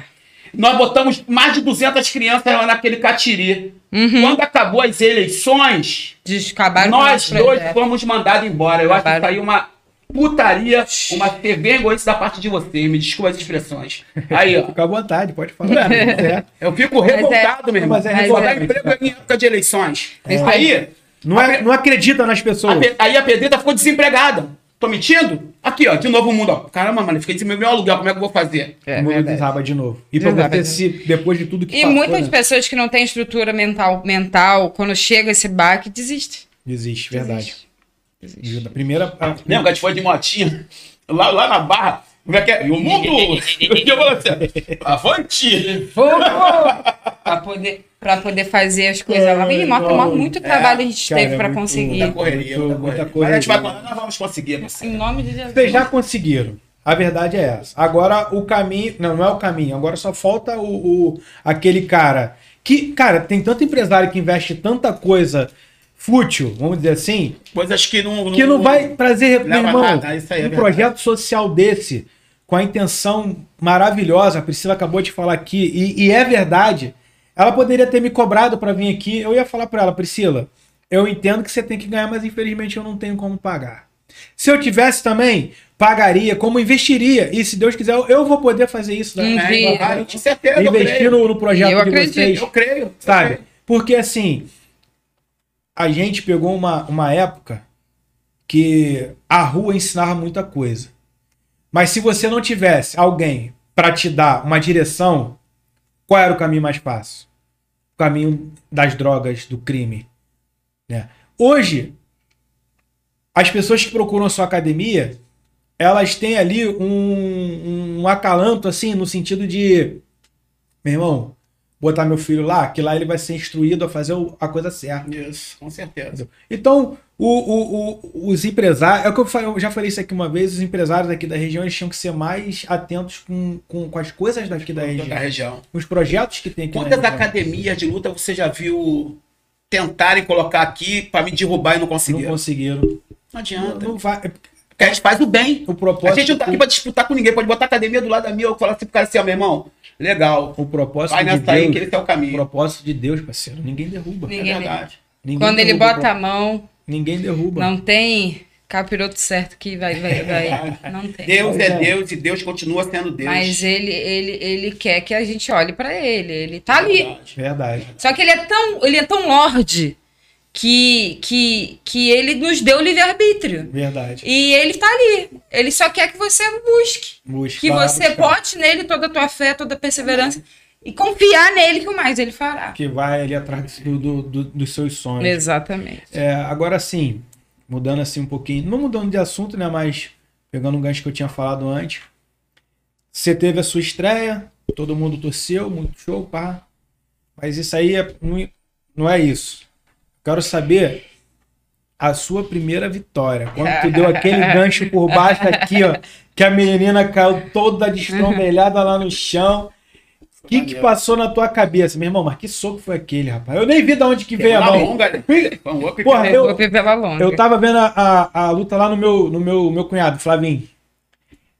Nós botamos mais de 200 crianças lá naquele catiri. Uhum. Quando acabou as eleições, acabaram nós dois projeto. fomos mandados embora. Eu acho que Acabaram. saiu uma putaria, uma TV egoísta da parte de vocês. Me desculpa as expressões. Aí, ó. Fica à vontade, pode falar. (laughs) É. Eu fico revoltado, meu irmão. Mas é Só dá revoltante, emprego cara. em época de eleições. É. Aí, Não, é- não acredita nas a, pessoas. Pe- aí a Pedrita ficou desempregada. Tô mentindo? Aqui, ó, de novo o mundo, ó. Caramba, mano, fiquei sem meu aluguel, como é que eu vou fazer? É, o mundo verdade. desaba de novo. E pra você, de se, depois de tudo que E passou, muitas né? pessoas que não têm estrutura mental, mental, quando chega esse baque, desiste. Existe, verdade. Desiste. Ajuda. Primeira. a- Lembra que a gente foi de motinha? Lá, lá na barra. Como é que é? E o mundo. (laughs) Eu vou assim, Avante! Pra, poder, pra poder fazer as coisas lá. E mostra não. muito trabalho a gente Cara, teve é pra muito- conseguir. Muita correria, muita muita correria. Mas a gente vai correria. nós vamos conseguir, você. Em nome de Jesus. Vocês já conseguiram. A verdade é essa. Agora o caminho. Não, não é o caminho. Agora só falta o, o- aquele cara. Que, cara, tem tanto empresário que investe tanta coisa fútil, vamos dizer assim, Coisas que não. que não vai trazer, meu leva irmão, nada, isso aí é um verdade. projeto social desse, com a intenção maravilhosa, a Priscila acabou de falar aqui, e, e é verdade, ela poderia ter me cobrado para vir aqui, eu ia falar para ela, Priscila, eu entendo que você tem que ganhar, mas infelizmente eu não tenho como pagar. Se eu tivesse também, pagaria, como investiria, e se Deus quiser, eu, eu vou poder fazer isso. Né? eu Investir creio. no, no projeto Eu de acredito. vocês Eu creio. eu sabe? creio. Porque assim, a gente pegou uma, uma época que a rua ensinava muita coisa. Mas se você não tivesse alguém para te dar uma direção, qual era o caminho mais fácil? O caminho das drogas, do crime. né? Hoje, as pessoas que procuram a sua academia, elas têm ali um, um acalanto, assim, no sentido de, meu irmão, botar meu filho lá, que lá ele vai ser instruído a fazer a coisa certa. Isso, com certeza. Então, o- o- o- os empresários, é o que eu, falei- eu já falei isso aqui uma vez, os empresários aqui da região eles tinham que ser mais atentos com, com, com as coisas daqui da Da região, região. com os projetos que tem aqui Quantas região. academias de luta você já viu tentarem colocar aqui pra me derrubar e não Não conseguiram? Não, conseguiram. Não, adianta. não vai, Porque a gente faz o bem. o A propósito, gente não tá aqui pra disputar com ninguém. Pode botar a academia do lado da minha. Eu falar assim pro cara assim, ó, meu irmão, legal. o propósito Vai de nessa aí que Deus, esse é o o caminho. propósito de Deus, parceiro, ninguém derruba. É Ninguém- verdade. Ninguém Quando ele derruba o bota a mão, Ninguém derruba. não tem capiroto certo que vai. vai, vai. Não tem. Deus é é. Deus e Deus continua sendo Deus. Mas ele, ele, ele quer que a gente olhe pra ele. Ele tá ali. Verdade. Verdade. Só que ele é tão, ele é tão lorde que, que, que ele nos deu livre-arbítrio. Verdade. E ele tá ali. Ele só quer que você busque. Busca, Que você buscar. bote nele toda a tua fé, toda a perseverança. E confiar nele que o mais ele fará. Que vai ali atrás do, do- do- dos seus sonhos. Exatamente. É, agora sim, mudando assim um pouquinho, não mudando de assunto, né? Mas pegando um gancho que eu tinha falado antes. Você teve a sua estreia, todo mundo torceu, muito show, pá. Mas isso aí é, não, não é isso. Quero saber a sua primeira vitória. Quando tu deu aquele (laughs) gancho por baixo aqui, ó, que a menina caiu toda destrombelhada lá no chão. O que, que passou na tua cabeça, meu irmão? Mas que soco foi aquele, rapaz? Eu nem vi de onde que veio a mão. longa, né? Porra, eu-. Eu tava vendo a, a, a luta lá no meu, no meu, meu cunhado, Flavinho.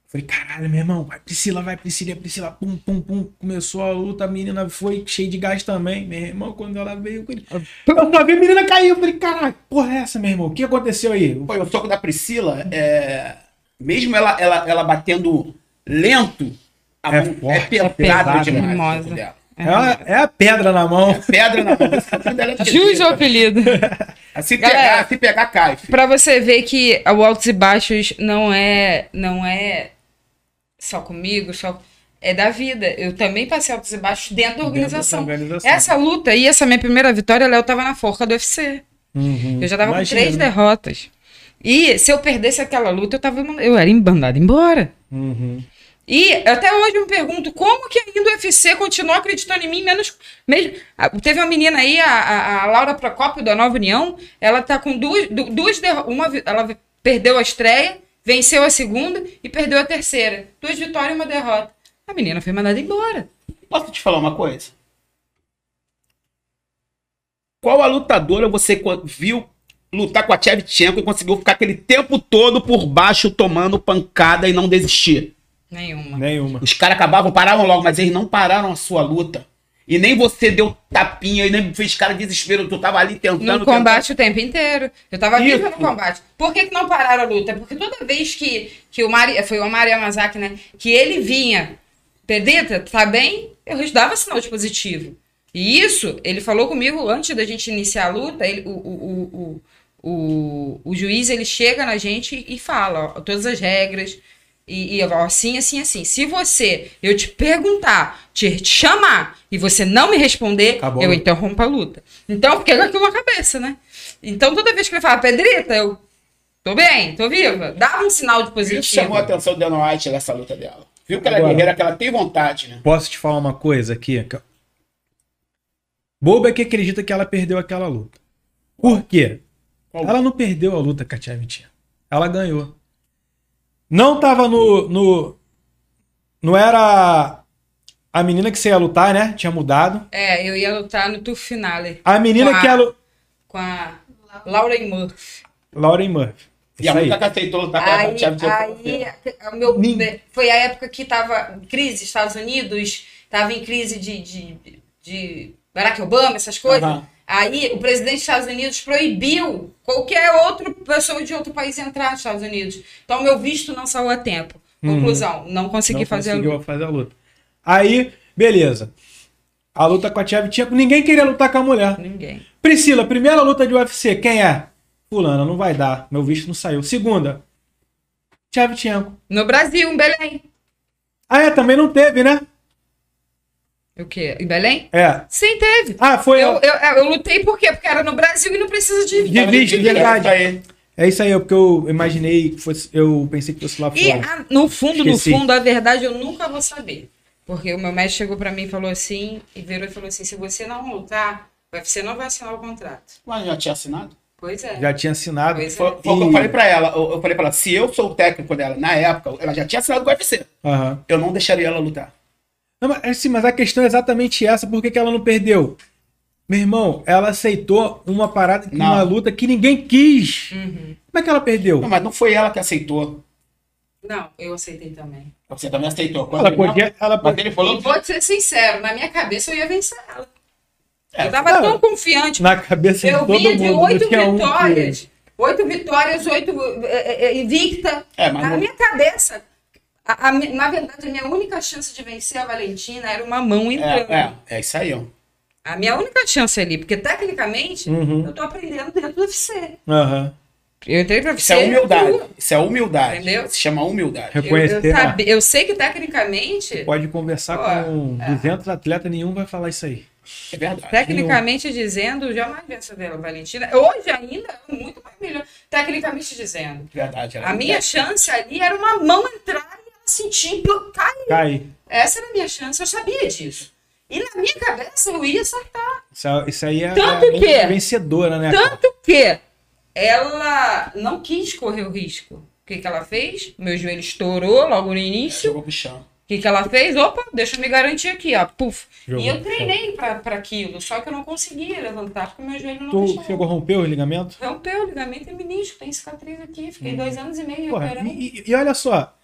Falei, caralho, meu irmão, vai Priscila, vai Priscila, Priscila, pum, pum, pum. Começou a luta, a menina foi cheia de gás também. Meu irmão, quando ela veio, eu só vi a menina cair. Eu falei, caralho, porra é essa, meu irmão? O que aconteceu aí? Foi o soco da Priscila, é, mesmo ela, ela, ela batendo lento, a É mão forte, é pesado pesada, demais. o hermosa. soco dela. É, a- é a pedra na mão. Pedra na mão. é Jus o apelido. (laughs) Se Galera, pegar, se pegar, cai. filho. Pra você ver que o altos e baixos não é, não é só comigo, só é da vida. Eu também passei altos e baixos dentro da organização. Dentro da organização. Essa luta e essa minha primeira vitória, Léo tava na forca do UFC. Uhum. Eu já tava Imagina, com três né? derrotas. E se eu perdesse aquela luta, eu tava eu era mandada embora. Uhum. E até hoje eu me pergunto como que ainda o UFC continua acreditando em mim, menos. Mesmo, teve uma menina aí, a, a, Laura Procópio, da Nova União, ela tá com duas. du- duas derro- uma, ela perdeu a estreia, venceu a segunda e perdeu a terceira. Duas vitórias e uma derrota. A menina foi mandada embora. Posso te falar uma coisa? Qual a lutadora você viu lutar com a Tchevchenko e conseguiu ficar aquele tempo todo por baixo tomando pancada e não desistir? Nenhuma. Nenhuma. Os caras acabavam, paravam logo, mas eles não pararam a sua luta. E nem você deu tapinha e nem fez cara de desespero. Tu tava ali tentando. No combate o tempo inteiro. Eu tava Isso. viva no combate. Por que, que não pararam a luta? Porque toda vez que, que o Mari, foi o Mario Yamazaki, né? Que ele vinha, Pedrita, tá bem? Eu dava sinal de positivo. E isso, ele falou comigo antes da gente iniciar a luta. Ele, o, o, o, o, o, o juiz ele chega na gente e fala ó, todas as regras. E, e assim, assim, assim. Se você, eu te perguntar, te, te chamar e você não me responder, Acabou. eu interrompo a luta. Então eu fiquei com aquilo na cabeça, né? Então toda vez que ele fala, Pedrita, eu tô bem, tô viva. Dava um sinal de Isso positivo. chamou a atenção do Dana White nessa luta dela. Viu que ela é guerreira, que ela tem vontade, né? Posso te falar uma coisa aqui? Bobo é que acredita que ela perdeu aquela luta. Por quê? Qual? Ela não perdeu a luta com a Tchevchenko. Ela ganhou. Não tava no, no. Não era a menina que você ia lutar, né? Tinha mudado. É, eu ia lutar no tour finale A menina Com a- que ela. com a Lauren Murphy. Lauren Murphy. E a aí. única que aceitou lutar com a Aí, aí o meu, Nin- foi a época que tava em crise, Estados Unidos, tava em crise de, de, de Barack Obama, essas coisas. Aham. Aí o presidente dos Estados Unidos proibiu qualquer outra pessoa de outro país entrar nos Estados Unidos. Então meu visto não saiu a tempo. Conclusão, não consegui Não fazer a luta. fazer a luta. Aí, beleza. A luta com a Tchevchenko. Ninguém queria lutar com a mulher. Ninguém. Priscila, primeira luta de UFC, quem é? Fulana, não vai dar. Meu visto não saiu. Segunda, Tchevchenko. No Brasil, em Belém. Ah, é, também não teve, né? O quê? Em Belém? É. Sim, teve. Ah, foi. Eu, eu, eu lutei por quê? Porque era no Brasil e não precisa de De visto, verdade. aí. É isso aí, é porque eu imaginei que fosse. Eu pensei que fosse lá E fora. ah, no fundo, Esqueci. no fundo, a verdade eu nunca vou saber. Porque o meu médico chegou pra mim e falou assim, e virou e falou assim: se você não lutar, o UFC não vai assinar o contrato. Mas já tinha assinado? Pois é. Já tinha assinado. Pois é. Foi, foi o que eu E- falei pra ela. Eu, eu falei pra ela, se eu sou o técnico dela, na época, ela já tinha assinado com o UFC. Aham. Eu não deixaria ela lutar. Não, mas, assim, mas a questão é exatamente essa. Por que, que ela não perdeu? Meu irmão, ela aceitou uma parada, Não. uma luta que ninguém quis. Uhum. Como é que ela perdeu? Não, mas não foi ela que aceitou. Não, eu aceitei também. Você também aceitou. Quando Ela podia. Ela podia ele falou E vou te ser sincero, na minha cabeça eu ia vencer ela. É, eu tava não. tão confiante. na cabeça de Eu todo vinha de mundo. oito não tinha um que- vitórias. Oito vitórias, oito é, é, invicta. É, mas na não- minha cabeça. A- a na verdade, a minha única chance de vencer a Valentina era uma mão entrando. É, é, é isso aí, ó. A minha única chance ali, porque tecnicamente Uhum. eu tô aprendendo dentro do UFC. Aham. Eu entrei pra Isso UFC. é humildade. crua. Isso é humildade. Entendeu? Se chama humildade. Eu, Reconhecer. eu, né? sabe- eu sei que tecnicamente, Pode conversar Pô, com é. 200 atletas, nenhum vai falar isso aí. É verdade. tecnicamente dizendo, jamais venço a Valentina. Hoje ainda é muito mais melhor. Tecnicamente dizendo. Verdade. A é minha chance ali era uma mão entrar e sentir cair. Cai. Essa era a minha chance, eu sabia disso. E na minha cabeça eu ia acertar. Isso, isso aí é Tanto a que- vencedora, né? Tanto que ela não quis correr o risco. O que, que ela fez? Meu joelho estourou logo no início. Jogou pro chão. O que, que ela fez? Opa, deixa eu me garantir aqui, ó. Puf. Jogou e eu treinei pra, pra aquilo, só que eu não conseguia levantar porque meu joelho não Tu deixava. chegou a romper o ligamento? Rompeu o ligamento e menisco, tem cicatriz aqui. Fiquei dois anos e meio Porra, operando. e- e olha só.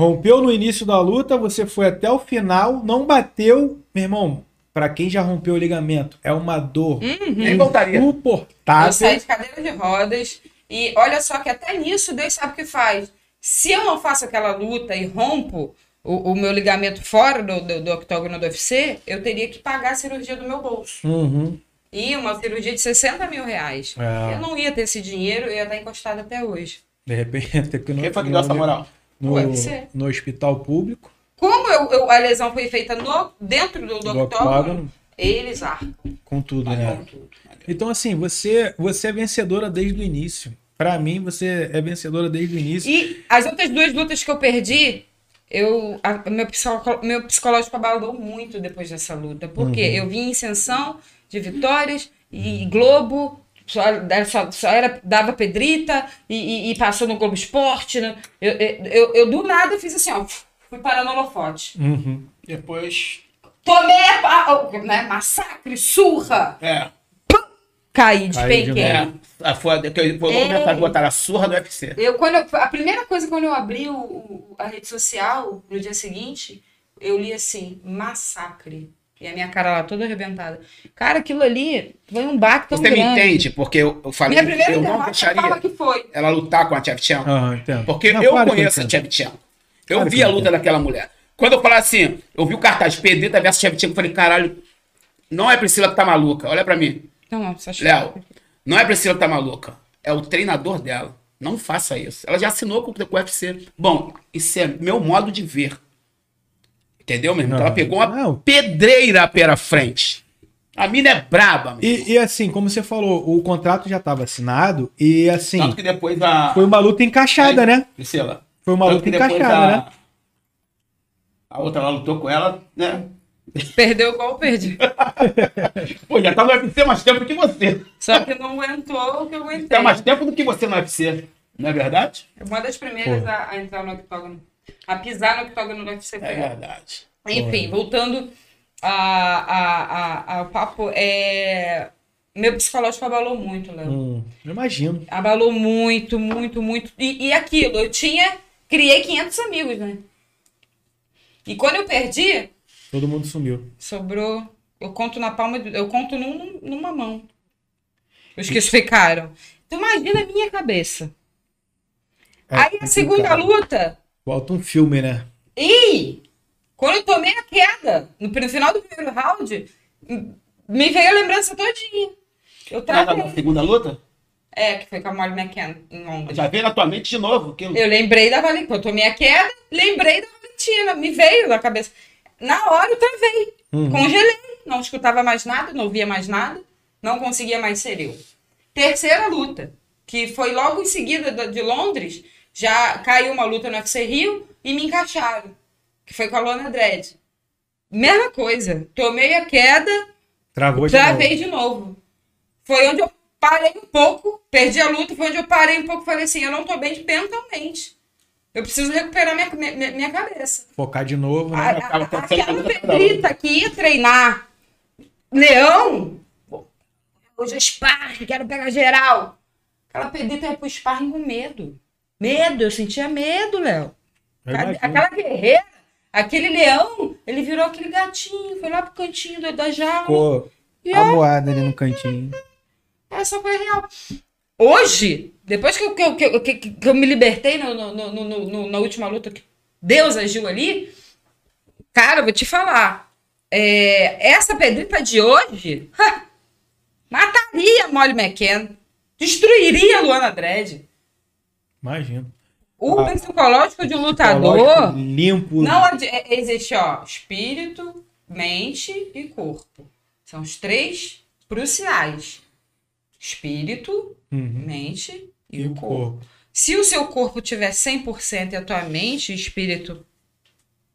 Rompeu no início da luta, você foi até o final, não bateu. Meu irmão, pra quem já rompeu o ligamento, é uma dor Nem voltaria. Eu insuportável. saí de cadeira de rodas e olha só que até nisso Deus sabe o que faz. Se eu não faço aquela luta e rompo o, o meu ligamento fora do, do, do octógono do UFC, eu teria que pagar a cirurgia do meu bolso. Uhum. E uma cirurgia de 60 mil reais. É. Eu não ia ter esse dinheiro, eu ia estar encostada até hoje. De repente, tem que no, Quem foi que deu essa moral? No, no hospital público, Como eu, eu- a lesão foi feita no, dentro do, do do octógono, eles arcam com tudo, né? com tudo. Então, assim, você, você é vencedora desde o início. Pra mim, você é vencedora desde o início. E as outras duas lutas que eu perdi, eu, a- meu, psico- meu psicológico abalou muito depois dessa luta. Porque eu vim em ascensão de vitórias e Globo. Só, era- só, só era, dava pedrita e, e- e passou no Globo Esporte. né? Eu, eu, eu, eu, do nada fiz assim, ó, fui parar no holofote. Uhum. Depois. Tomei a, a- né, massacre, surra, É. caí, de. É. A foda, que começar a botar a surra do UFC. Eu, quando eu- a primeira coisa quando eu abri o- o- a rede social no dia seguinte, eu li assim, massacre. E a minha cara lá toda arrebentada. Cara, aquilo ali foi um baque tão Você me grande. entende? Porque eu, eu falei Minha eu não deixaria que foi. ela lutar com a Tchevchenko. Entendo. Porque Não, eu claro conheço a. Tchevchenko. Eu Claro vi a luta daquela mulher. Quando eu falar assim, eu vi o cartaz Pedrita versus Tchevchenko, eu falei, caralho, não é Priscila que tá maluca. Olha pra mim. Não, não, só Léo, não é Priscila que tá maluca. é o treinador dela. Não faça isso. Ela já assinou com, com o UFC. Bom, isso é meu modo de ver. Entendeu, meu irmão? Não, ela pegou uma não. pedreira pela frente. A mina é braba, meu. E, e assim, como você falou, o contrato já estava assinado e assim, Tanto que depois a. foi uma luta encaixada, né? Priscila. Foi uma luta encaixada, a... né? A outra lá lutou com ela, né? Perdeu igual eu perdi. (laughs) Pô, já tá no UFC mais tempo que você. Só que não aguentou o que eu aguentei. Tá mais tempo do que você no UFC. Não é verdade? Uma das primeiras a, a entrar no octógono. A pisar no octógono do UFC foi É verdade. Enfim, voltando a, a, a- ao papo, é... meu psicológico abalou muito, Léo. Hum, imagino. Abalou muito, muito, muito. E, e aquilo, eu tinha. Criei 500 amigos, né? E quando eu perdi, Todo mundo sumiu. sobrou. Eu conto na palma. Eu conto num- numa mão. Os que ficaram. Então imagina a minha cabeça. É Aí a segunda luta. Volta um filme, né? E quando eu tomei a queda, no, no final do primeiro round, me veio a lembrança todinha. Eu Tá na segunda luta? É, que foi com a Molly McCann em Londres. Já veio na tua mente de novo. Que... Eu lembrei da Valentina. Quando eu tomei a queda, lembrei da Valentina. Me veio na cabeça. Na hora eu travei. Uhum. Congelei. Não escutava mais nada, não ouvia mais nada. Não conseguia mais ser eu. Terceira luta, que foi logo em seguida da- de Londres, já caiu uma luta no UFC Rio e me encaixaram. Que foi com a Lona Dredd. Mesma coisa. Tomei a queda, Travou de Travei novo. de novo. Foi onde eu parei um pouco, perdi a luta, foi onde eu parei um pouco e falei assim, eu não tô bem mentalmente. Eu preciso recuperar minha, minha, minha cabeça. Focar de novo, A- né? a- acontecendo aquela pedrita que ia treinar leão, hoje é sparring, quero pegar geral. Aquela pedrita ia pro sparring com medo. Medo, eu sentia medo, Léo. Aquela guerreira, aquele leão, ele virou aquele gatinho, foi lá pro cantinho da, jaula. Ficou E amuado ali no cantinho. Essa foi real. Hoje, depois que eu, que eu, que que- que eu me libertei no, no- no- no- na última luta que Deus agiu ali, cara, eu vou te falar. é, essa pedrita de hoje (laughs) ha, mataria Molly McCann, destruiria Luana Dredd. Imagino. O Ah, psicológico de um lutador Limpo. não adi- é- existe, ó, espírito, mente e corpo. São os três cruciais. Espírito, Uhum. mente e, E o corpo. corpo. Se o seu corpo tiver 100% e a tua mente e espírito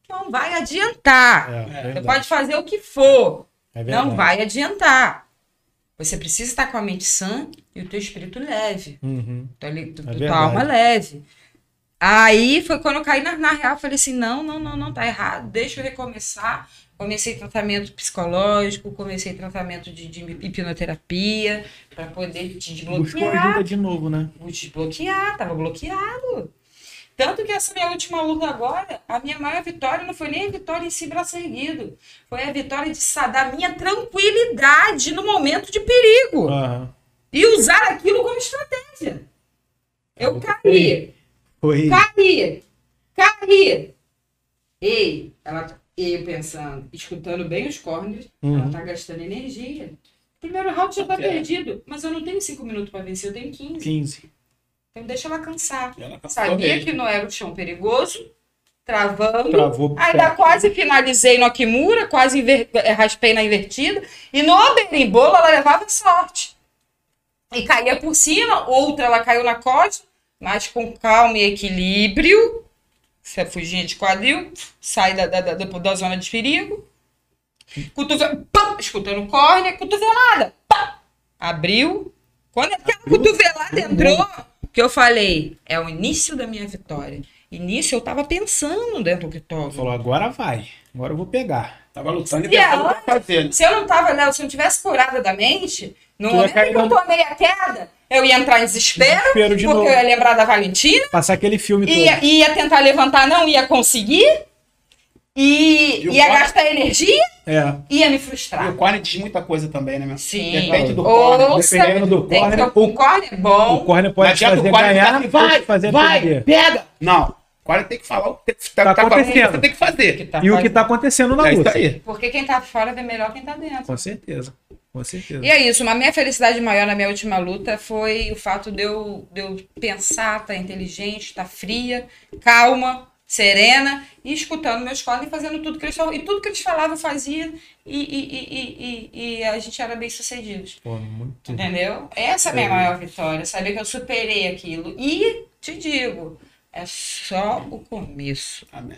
não vai adiantar. É, Você verdade. pode fazer o que for, É verdade. não vai adiantar. Você precisa estar com a mente sã e o teu espírito leve. Uhum. Tua, li- tu- É tua alma leve. Aí foi quando eu caí na, na real, falei assim, não, não, não, não, tá errado, deixa eu recomeçar. Comecei tratamento psicológico, comecei tratamento de, de hipnoterapia, para poder te Buscou desbloquear. ajuda de novo, né? Desbloquear, tava bloqueado. Tanto que essa minha última luta agora, a minha maior vitória não foi nem a vitória em si braço erguido. Foi a vitória de da minha tranquilidade no momento de perigo. Aham. E usar aquilo como estratégia. Eu caí, Foi. caí, caí. Ei, ela, eu pensando, escutando bem os corners, ela Uhum. tá gastando energia. Primeiro round já tá É. perdido, mas eu não tenho cinco minutos para vencer, eu tenho 15. 15. Então deixa ela cansar. Ela Sabia mesmo. que não era o chão perigoso, travando. Travou. Ainda quase finalizei no Akimura, quase inver- eh, raspei na invertida. E no berimbolo ela levava sorte. E caía por cima, outra ela caiu na costa, mas com calma e equilíbrio. Você fugia de quadril, sai da, da, da, da zona de perigo. Cotovelo, pam, escutando córnea, cotovelada, pá, abriu. Quando aquela cotovelada entrou, que eu falei, é o início da minha vitória. Nisso eu tava pensando dentro do octógono. Falou, agora vai. Agora eu vou pegar. Tava lutando e E tentando ela- fazer. Se eu não tava, Léo, se eu não tivesse curada da mente, no Tu momento que eu tomei a queda, eu ia entrar em desespero, Desespero de porque novo. eu ia lembrar da Valentina, Passar aquele filme ia, todo. ia tentar levantar, não ia conseguir, e E o ia corte? gastar energia, É. ia me E frustrar. o corner diz muita coisa também, né, meu? Sim. Depende do corner. Dependendo do que corner, um corner bom. O corner pode adianta fazer o corner ganhar, assim, vai, fazer vai, perder. pega. Não. O corner tem que falar o que tá, Tá tá fazendo, o que acontecendo. você tem que fazer. tá E o que fazendo. tá acontecendo na É luta. aí. Porque quem tá fora vê melhor quem tá dentro. Com certeza. Com certeza. E é isso, a minha felicidade maior na minha última luta foi o fato de eu, de eu pensar, estar inteligente, estar fria, calma, serena e escutando meus colegas e fazendo tudo que eles falavam. E tudo que eles falavam fazia e, e, e, e, e a gente era bem sucedidos. Pô, muito. Entendeu? Essa é a minha maior vitória, saber que eu superei aquilo. E te digo, é só o começo. Amém.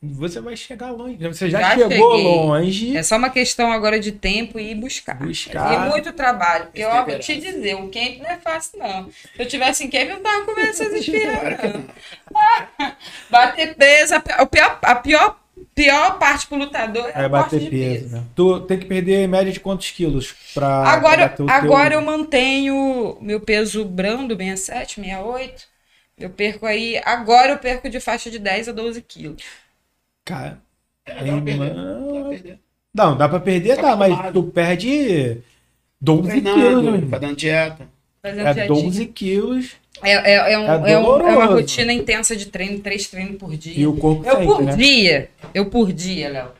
Você vai chegar longe. Você já, Já chegou cheguei. longe. É só uma questão agora de tempo e buscar. Buscar. E muito trabalho. Porque eu vou te dizer, o camp não é fácil, não. Se eu tivesse em camp, eu não tava comendo essas (laughs) não. (laughs) Bater peso, a pi- a pior, a pior, pior parte pro lutador é, É bater peso, peso. né? Tu tem que perder em média de quantos quilos pra. Agora, o teu- agora eu mantenho meu peso brando, 67, 68. Eu perco aí. Agora eu perco de faixa de 10 a 12 quilos. Cara. É, dá pra perder. Não, dá pra perder, Tá dá, mas acostumado. tu perde 12 Treinando, quilos, né? fazendo dieta. Fazendo É dietinha. 12 quilos É, é, é, um- É é um- é uma rotina intensa de treino, três treinos por dia. e o corpo Eu sente, por né? dia, eu por dia, Léo.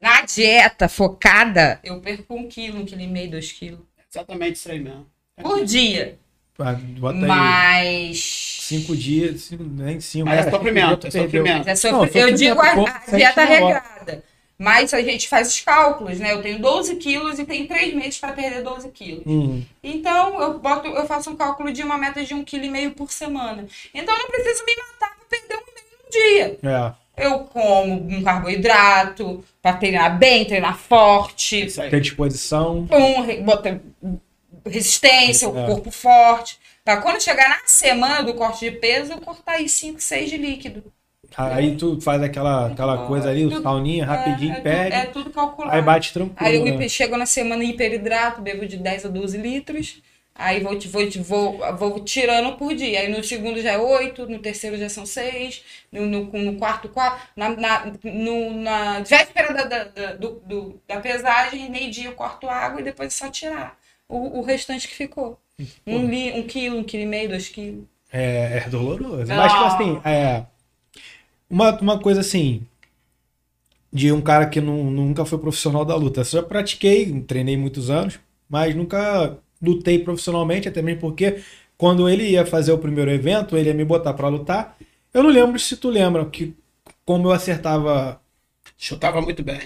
Na dieta focada, eu perco um quilo, um quilo e meio, dois quilos. Exatamente isso aí mesmo. Por dia. Ah, Bota aí Mas. 5 dias, cinco, nem 5. Mas é sofrimento, é sofrimento. É sofri- Não, eu sofrimento, digo a, a dieta hora. regrada. Mas a gente faz os cálculos, né? Eu tenho 12 quilos e tenho 3 meses para perder 12 quilos. Hum, Então, eu, boto, eu faço um cálculo de uma meta de 1,5 kg por semana. Então, eu não preciso me matar para perder um meio num dia. é, Eu como um carboidrato para treinar bem, treinar forte, Isso aí. ter disposição. um, botar resistência, o É. corpo forte. Para quando chegar na semana do corte de peso, eu cortar aí 5, 6 de líquido. Aí tu faz aquela, aquela coisa ali, o sauninha, rapidinho, é, é, perde. é tudo calculado. Aí bate tranquilo. Aí eu né? chego na semana hiperidrato, bebo de 10 a 12 litros. Aí vou, vou, vou, vou tirando por dia. Aí no segundo já é 8, no terceiro já são 6, no, no, no quarto, 4. Na, na, no, na véspera da, da, da, do, do- da pesagem, meio-dia eu corto água e depois é só tirar o, o restante que ficou. Um, li, um quilo, um quilo e meio, dois quilos. É, é doloroso. Ah. Mas, tipo assim, é. Uma, uma coisa assim. De um cara que nu- nunca foi profissional da luta. Eu só pratiquei, treinei muitos anos, mas nunca lutei profissionalmente, até mesmo porque quando ele ia fazer o primeiro evento, ele ia me botar pra lutar. Eu não lembro se tu lembra que como eu acertava. Chutava muito bem.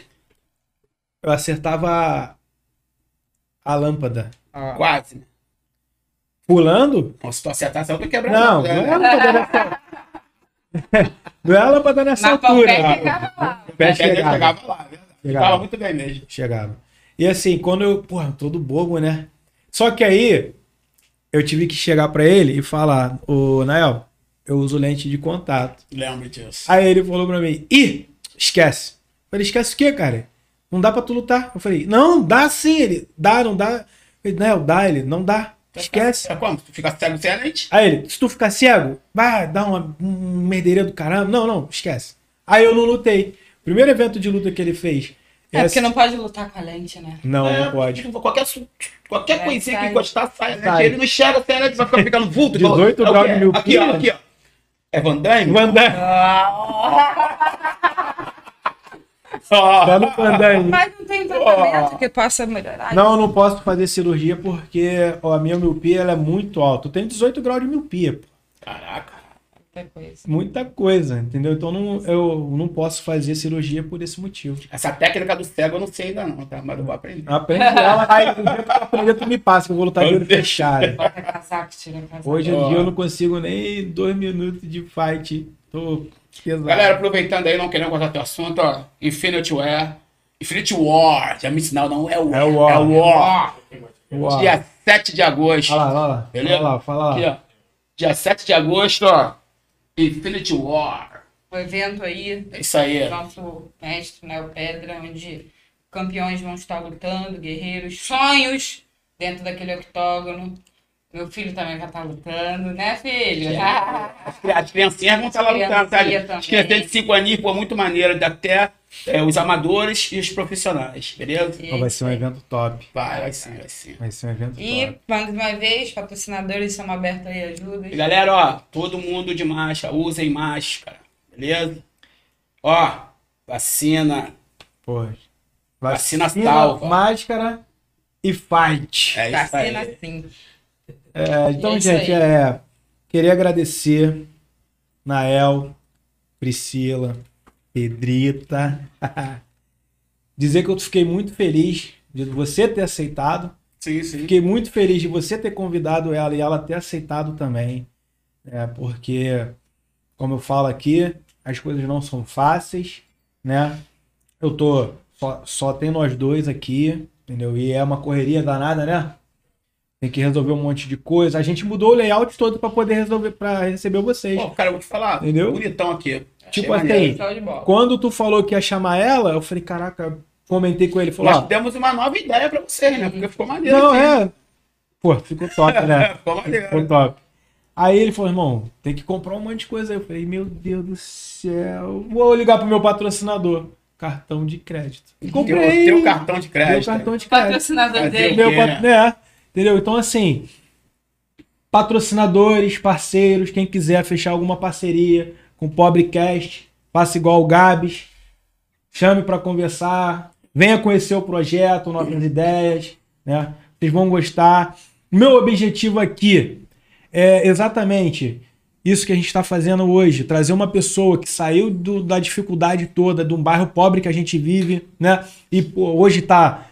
Eu acertava a lâmpada. Quase. né? Pulando? Então, se tu acertasse, eu tô quebrando. Não, né? não é a lâmpada nessa. Não é a lâmpada nessa Mas o altura. pé ficava lá. O pé É, chegava. chegava lá. verdade. Chegava. Chutava muito bem mesmo. Chegava. E assim, quando eu, porra, todo bobo, né? Só que aí eu tive que chegar pra ele e falar: Ô, Nael, eu uso lente de contato. Lembro disso. Aí ele falou pra mim: Ih, esquece. Eu falei: Esquece o quê, cara? Não dá pra tu lutar. Eu falei: Não, dá sim. Ele: Dá, não dá. Eu falei: Nael, dá. Ele: Não dá. Esquece. É como? Tu fica cego sem a lente? Aí ele: Se tu ficar cego, vai dar uma um merdeira do caramba. Não, não, esquece. Aí eu não lutei. Primeiro evento de luta que ele fez. É essa- porque não pode lutar com a lente, né? Não, É, não pode. Qualquer, qualquer Vai, coisinha que sai. encostar, sai. né? Sai. Ele não enxerga sem a lente, vai ficar pegando vulto. 18 É graus de miopia. Aqui, ó, aqui, ó. É Van Damme? Van Damme. Ó. Tá no. Mas não tem tratamento que possa melhorar. Não, eu não posso fazer cirurgia porque ó, a minha miopia ela é muito alta. Eu tenho 18 graus de miopia. pô. Caraca. Muita coisa. Muita coisa, entendeu? Então não, eu não posso fazer cirurgia por esse motivo. Essa técnica do cego eu não sei ainda não, tá? Mas eu vou aprender. Aprende ela, aí o dia que eu aprender, tu me passa, que eu vou lutar de olho fechado. Bota casaco, tira casaco. Hoje em dia eu não consigo nem dois minutos de fight. Tô pesado. Galera, aproveitando aí, não querendo cortar teu assunto, ó. Infinity War. Infinity War. Já me ensinou, não é o É o War. É o War. Uau. Dia 7 de agosto. Fala lá, fala lá. Beleza? Fala lá, fala lá. Aqui, ó. Dia 7 de agosto, ó. Infinity War. O evento aí, É isso aí. nosso mestre, né, o Pedra, onde campeões vão estar lutando, guerreiros, sonhos dentro daquele octógono. Meu filho também vai estar lutando, né, filho? (laughs) As criancinhas vão estar lá lutando, tá? Criancinha As criancinhas de 5 aninhos, pô, muito maneiro. Até é, os amadores e os profissionais, beleza? Ó, vai ser um evento top. Vai, vai sim, vai sim. Vai ser um evento E, top. mais uma vez, patrocinadores estão abertos aí, ajudas. E galera, ó, todo mundo de máscara, usem máscara, beleza? Ó, vacina, Pô. Vacina salva. Máscara e fight. É Tá isso aí. sendo assim. É, então, É gente, é, queria agradecer Nael, Priscila, Pedrita. (laughs) Dizer que eu fiquei muito feliz de você ter aceitado. Sim, sim. Fiquei muito feliz de você ter convidado ela e ela ter aceitado também. É, porque, como eu falo aqui, as coisas não são fáceis, né? Eu tô. Só, só tem nós dois aqui, entendeu? E é uma correria danada, né? Tem que resolver um monte de coisa. A gente mudou o layout todo para poder resolver, para receber vocês. Pô, cara, eu vou te falar. Entendeu? Bonitão aqui. Tipo Achei maneiro. assim. Quando tu falou que ia chamar ela, eu falei, caraca, comentei com ele, falou, Nós ó, demos uma nova ideia pra vocês, né? Porque ficou maneiro. não, aqui. é. Pô, ficou top, né? É, (laughs) ficou maneiro. Ficou top. Aí ele falou, irmão, tem que comprar um monte de coisa. Aí eu falei, meu Deus do céu. Vou ligar pro meu patrocinador. Cartão de crédito. E comprei. Teu, teu cartão de Meu crédito. cartão de crédito. Patrocinador dele. Meu pat- né? Entendeu? Então, assim, patrocinadores, parceiros, quem quiser fechar alguma parceria com o Pobrecast, faça igual o Gabs, chame para conversar, venha conhecer o projeto, nossas ideias, né? Vocês vão gostar. Meu objetivo aqui é exatamente isso que a gente está fazendo hoje, trazer uma pessoa que saiu do- da dificuldade toda, de um bairro pobre que a gente vive, né? E pô, hoje está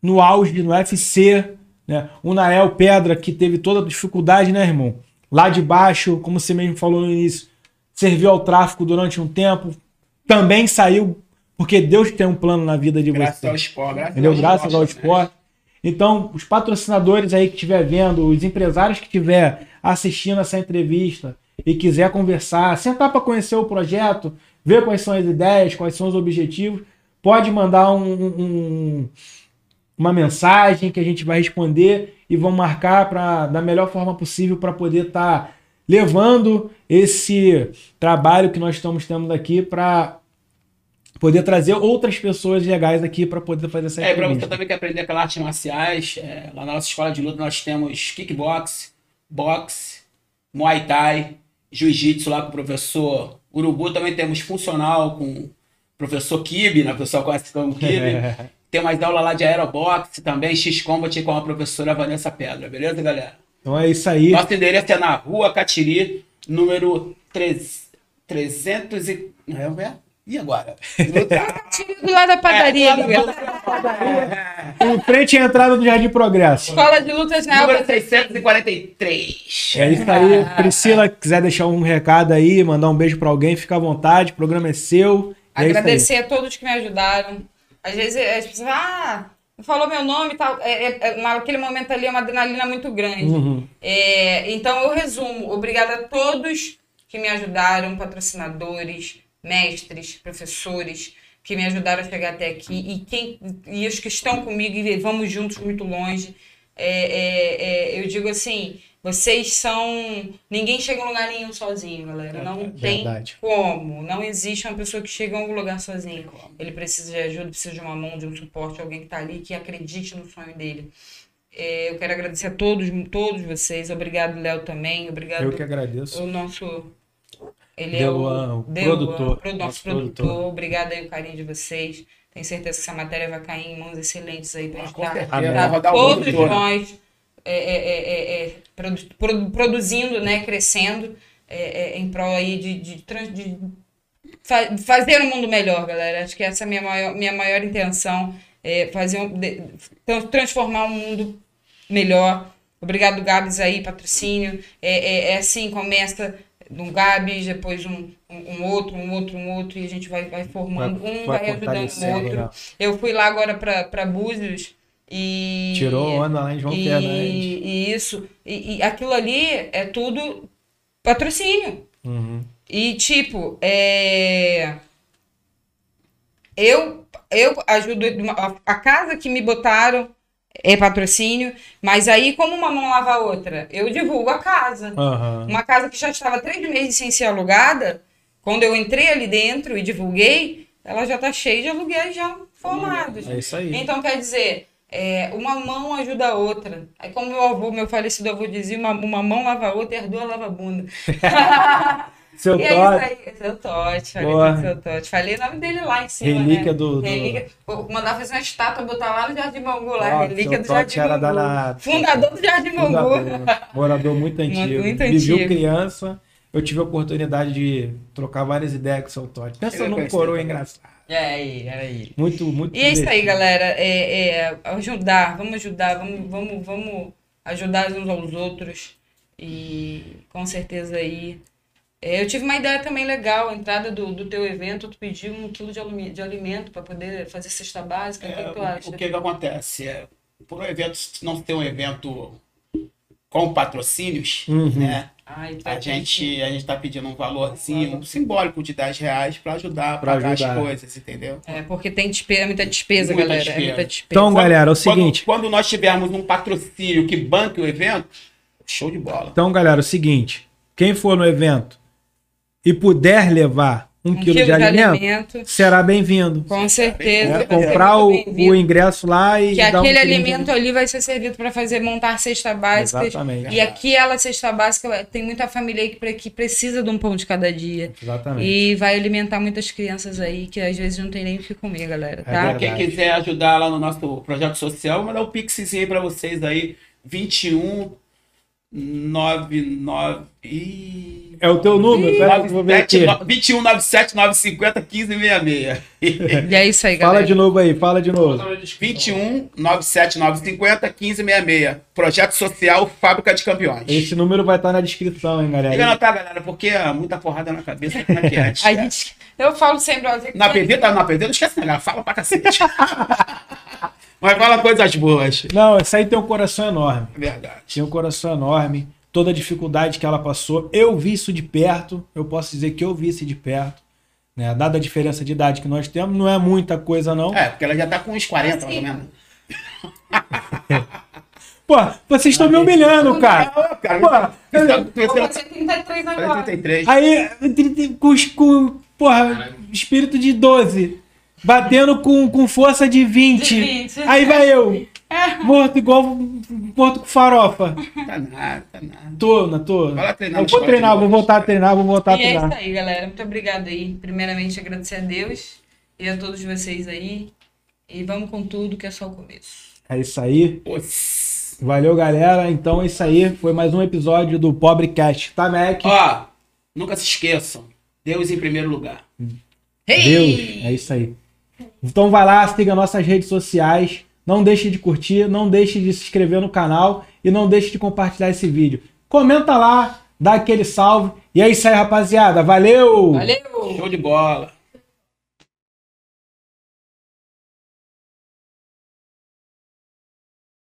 no auge, no UFC, né? O Nael Pedra, que teve toda a dificuldade, né, irmão? Lá de baixo, como você mesmo falou no início, serviu ao tráfico durante um tempo, também saiu, porque Deus tem um plano na vida de Graças você. ao esporte. Graças Entendeu? ao Graças ao esporte, né? esporte. Então, os patrocinadores aí que estiver vendo, os empresários que estiver assistindo essa entrevista e quiser conversar, sentar para conhecer o projeto, ver quais são as ideias, quais são os objetivos, pode mandar um- um- uma mensagem que a gente vai responder e vão marcar para da melhor forma possível para poder estar levando esse trabalho que nós estamos tendo aqui para poder trazer outras pessoas legais aqui para poder fazer essa É, pra você também que aprender aquelas artes marciais, é, lá na nossa escola de luta nós temos kickbox, boxe, muay thai, jiu-jitsu lá com o professor Urubu, também temos funcional com o professor Kibe, né? O pessoal conhece como Kibe. (laughs) Tem mais aula lá de aeroboxe também, X-Combat com a professora Vanessa Pedra, beleza, galera? Então é isso aí. Nosso endereço é na Rua Catiri, número 3, 300 e... Não é? E agora? (laughs) Tira do lado da padaria, É, Guilherme. Em frente à entrada do Jardim Progresso. Escola de lutas na número Elba. 643. É isso aí. Priscila, quiser deixar um recado aí, mandar um beijo para alguém, fica à vontade. O programa é seu. É. Agradecer a todos que me ajudaram. Às vezes as pessoas, ah, falou meu nome e tal. É, é- é- naquele momento ali é uma adrenalina muito grande. Uhum. É, então eu resumo. Obrigada a todos que me ajudaram, patrocinadores, mestres, professores que me ajudaram a chegar até aqui e quem e os que estão comigo e vamos juntos muito longe. É, é, é, eu digo assim, vocês são. Ninguém chega em lugar nenhum sozinho, galera. Não tem verdade. como. Não existe uma pessoa que chega a algum lugar sozinho. Ele precisa de ajuda, precisa de uma mão, de um suporte, alguém que está ali que acredite no sonho dele. É, eu quero agradecer a todos, todos vocês. Obrigado, Léo, também. Obrigado Eu que agradeço. o nosso. Ele Deluan, é o o produtor, pro- nosso, nosso produtor. produtor. Obrigado aí o carinho de vocês. Tenho certeza que essa matéria vai cair em mãos excelentes aí para Ah. Vai rodar o todos todo. nós é, é, é, é, é, produ- produ- produzindo, né, crescendo em prol aí de, de, de fa- fazer um mundo melhor, galera. Acho que essa é a minha maior, minha maior intenção, é fazer um, de- tran- transformar um mundo melhor. Obrigado, Gabs, aí, patrocínio. É, assim, começa um Gabs, depois um, um, outro, um outro, um outro, e a gente vai, vai formando, Vai- um vai vai ajudando o outro. né? Eu fui lá agora para Búzios e... Tirou onda lá em João e, Fernandes. e isso, e, e aquilo ali é tudo patrocínio. Uhum. E tipo, é... eu, eu ajudo a, casa que me botaram é patrocínio, mas aí como uma mão lava a outra, eu divulgo a casa. Aham. Uma casa que já estava três meses sem ser alugada, quando eu entrei ali dentro e divulguei, ela já está cheia de aluguéis já formados. É isso aí. Então, quer dizer, é, uma mão ajuda a outra. Aí, como meu avô, meu falecido avô dizia, uma, uma mão lava a outra e as duas lava a bunda. (laughs) Seu (laughs) E é isso aí, seu Totti, falei seu Totti. Falei o nome dele lá em cima. Relíquia né? do- Relíquia. Vou mandar fazer uma estátua, botar lá no Jardim Bangu, lá. Ó, relíquia do Jardim era Bangu. danado. Fundador do Jardim Fundador, Bangu. morador muito antigo. Muito Viveu antigo. criança. Eu tive a oportunidade de trocar várias ideias com o seu Totti. Pensa num coroa engraçado. É aí, é aí. Muito, muito E é isso aí, galera. É, é, ajudar, vamos ajudar, vamos, vamos, vamos ajudar uns aos outros. E com certeza aí. É, eu tive uma ideia também legal, a entrada do, do teu evento, tu pediu um quilo de, alumi- de alimento para poder fazer cesta básica. o que, É, que tu acha? o que que acontece? É, por um evento, se não ter um evento com patrocínios, Uhum. né? Ai, tu A vai gente a gente está pedindo um valorzinho simbólico de 10 reais para ajudar a Pra pagar ajudar. as coisas, entendeu? É, porque tem despesa, muita despesa, Muita galera. despesa. É muita despesa. Então, galera, é o seguinte. Quando, quando nós tivermos um patrocínio que banque o evento, show de bola. Então, galera, é o seguinte. Quem for no evento e puder levar um, quilo, de, alimento, será bem-vindo. Com certeza. É, comprar o, o ingresso lá e Que dar um aquele de- alimento ali vai ser servido para fazer montar cesta básica. Exatamente. E aquela cesta básica tem muita família aí que, pre- que precisa de um pão de cada dia. Exatamente. E vai alimentar muitas crianças aí que às vezes não tem nem o que comer, galera, É tá? verdade. Quem quiser ajudar lá no nosso projeto social, vou mandar o pixzinho aí pra vocês aí. 21 99 e É o teu número? Pera que eu vou ver aqui. 21 97 950 1566. E é isso aí, Fala galera. de novo aí, fala de novo. 21 97 950 1566. Projeto social Fábrica de Campeões. Esse número vai estar na descrição, hein, galera. anotar, galera, porque é muita porrada na cabeça como é que é. (laughs) A gente, eu falo sempre, Na PV, tá na PV, não esquece, né, galera? Fala pra cacete. (laughs) Mas fala coisas boas. Não, essa aí tem um coração enorme. É verdade. Tinha um coração enorme. Toda a dificuldade que ela passou. Eu vi isso de perto. Eu posso dizer que eu vi isso de perto. Né? Dada a diferença de idade que nós temos, não é muita coisa, não. É, porque ela já tá com uns 40, mais ou menos. (laughs) Pô, vocês estão me humilhando, cara. Cara. Pô, Isso tá- você- fazer 33 Falei agora. 33. Aí, com, os- com porra, espírito de 12, batendo com, com força de 20. De 20. Aí vai eu, morto igual morto com farofa. Tá nada, tá nada. Tô, não tô. Vai lá treinar Eu vou treinar, vou voltar a treinar, vou voltar a E é isso treinar. aí, galera. Muito obrigada aí. Primeiramente, agradecer a Deus e a todos vocês aí. E vamos com tudo, que é só o começo. É isso aí. Putz. Valeu, galera. Então é isso aí. Foi mais um episódio do Pobrecast, tá, Mac? Ó, nunca se esqueçam. Deus em primeiro lugar. Deus, é isso aí. Então vai lá, siga nossas redes sociais. Não deixe de curtir, não deixe de se inscrever no canal e não deixe de compartilhar esse vídeo. Comenta lá, dá aquele salve. E é isso aí, rapaziada. Valeu! Valeu! Show de bola.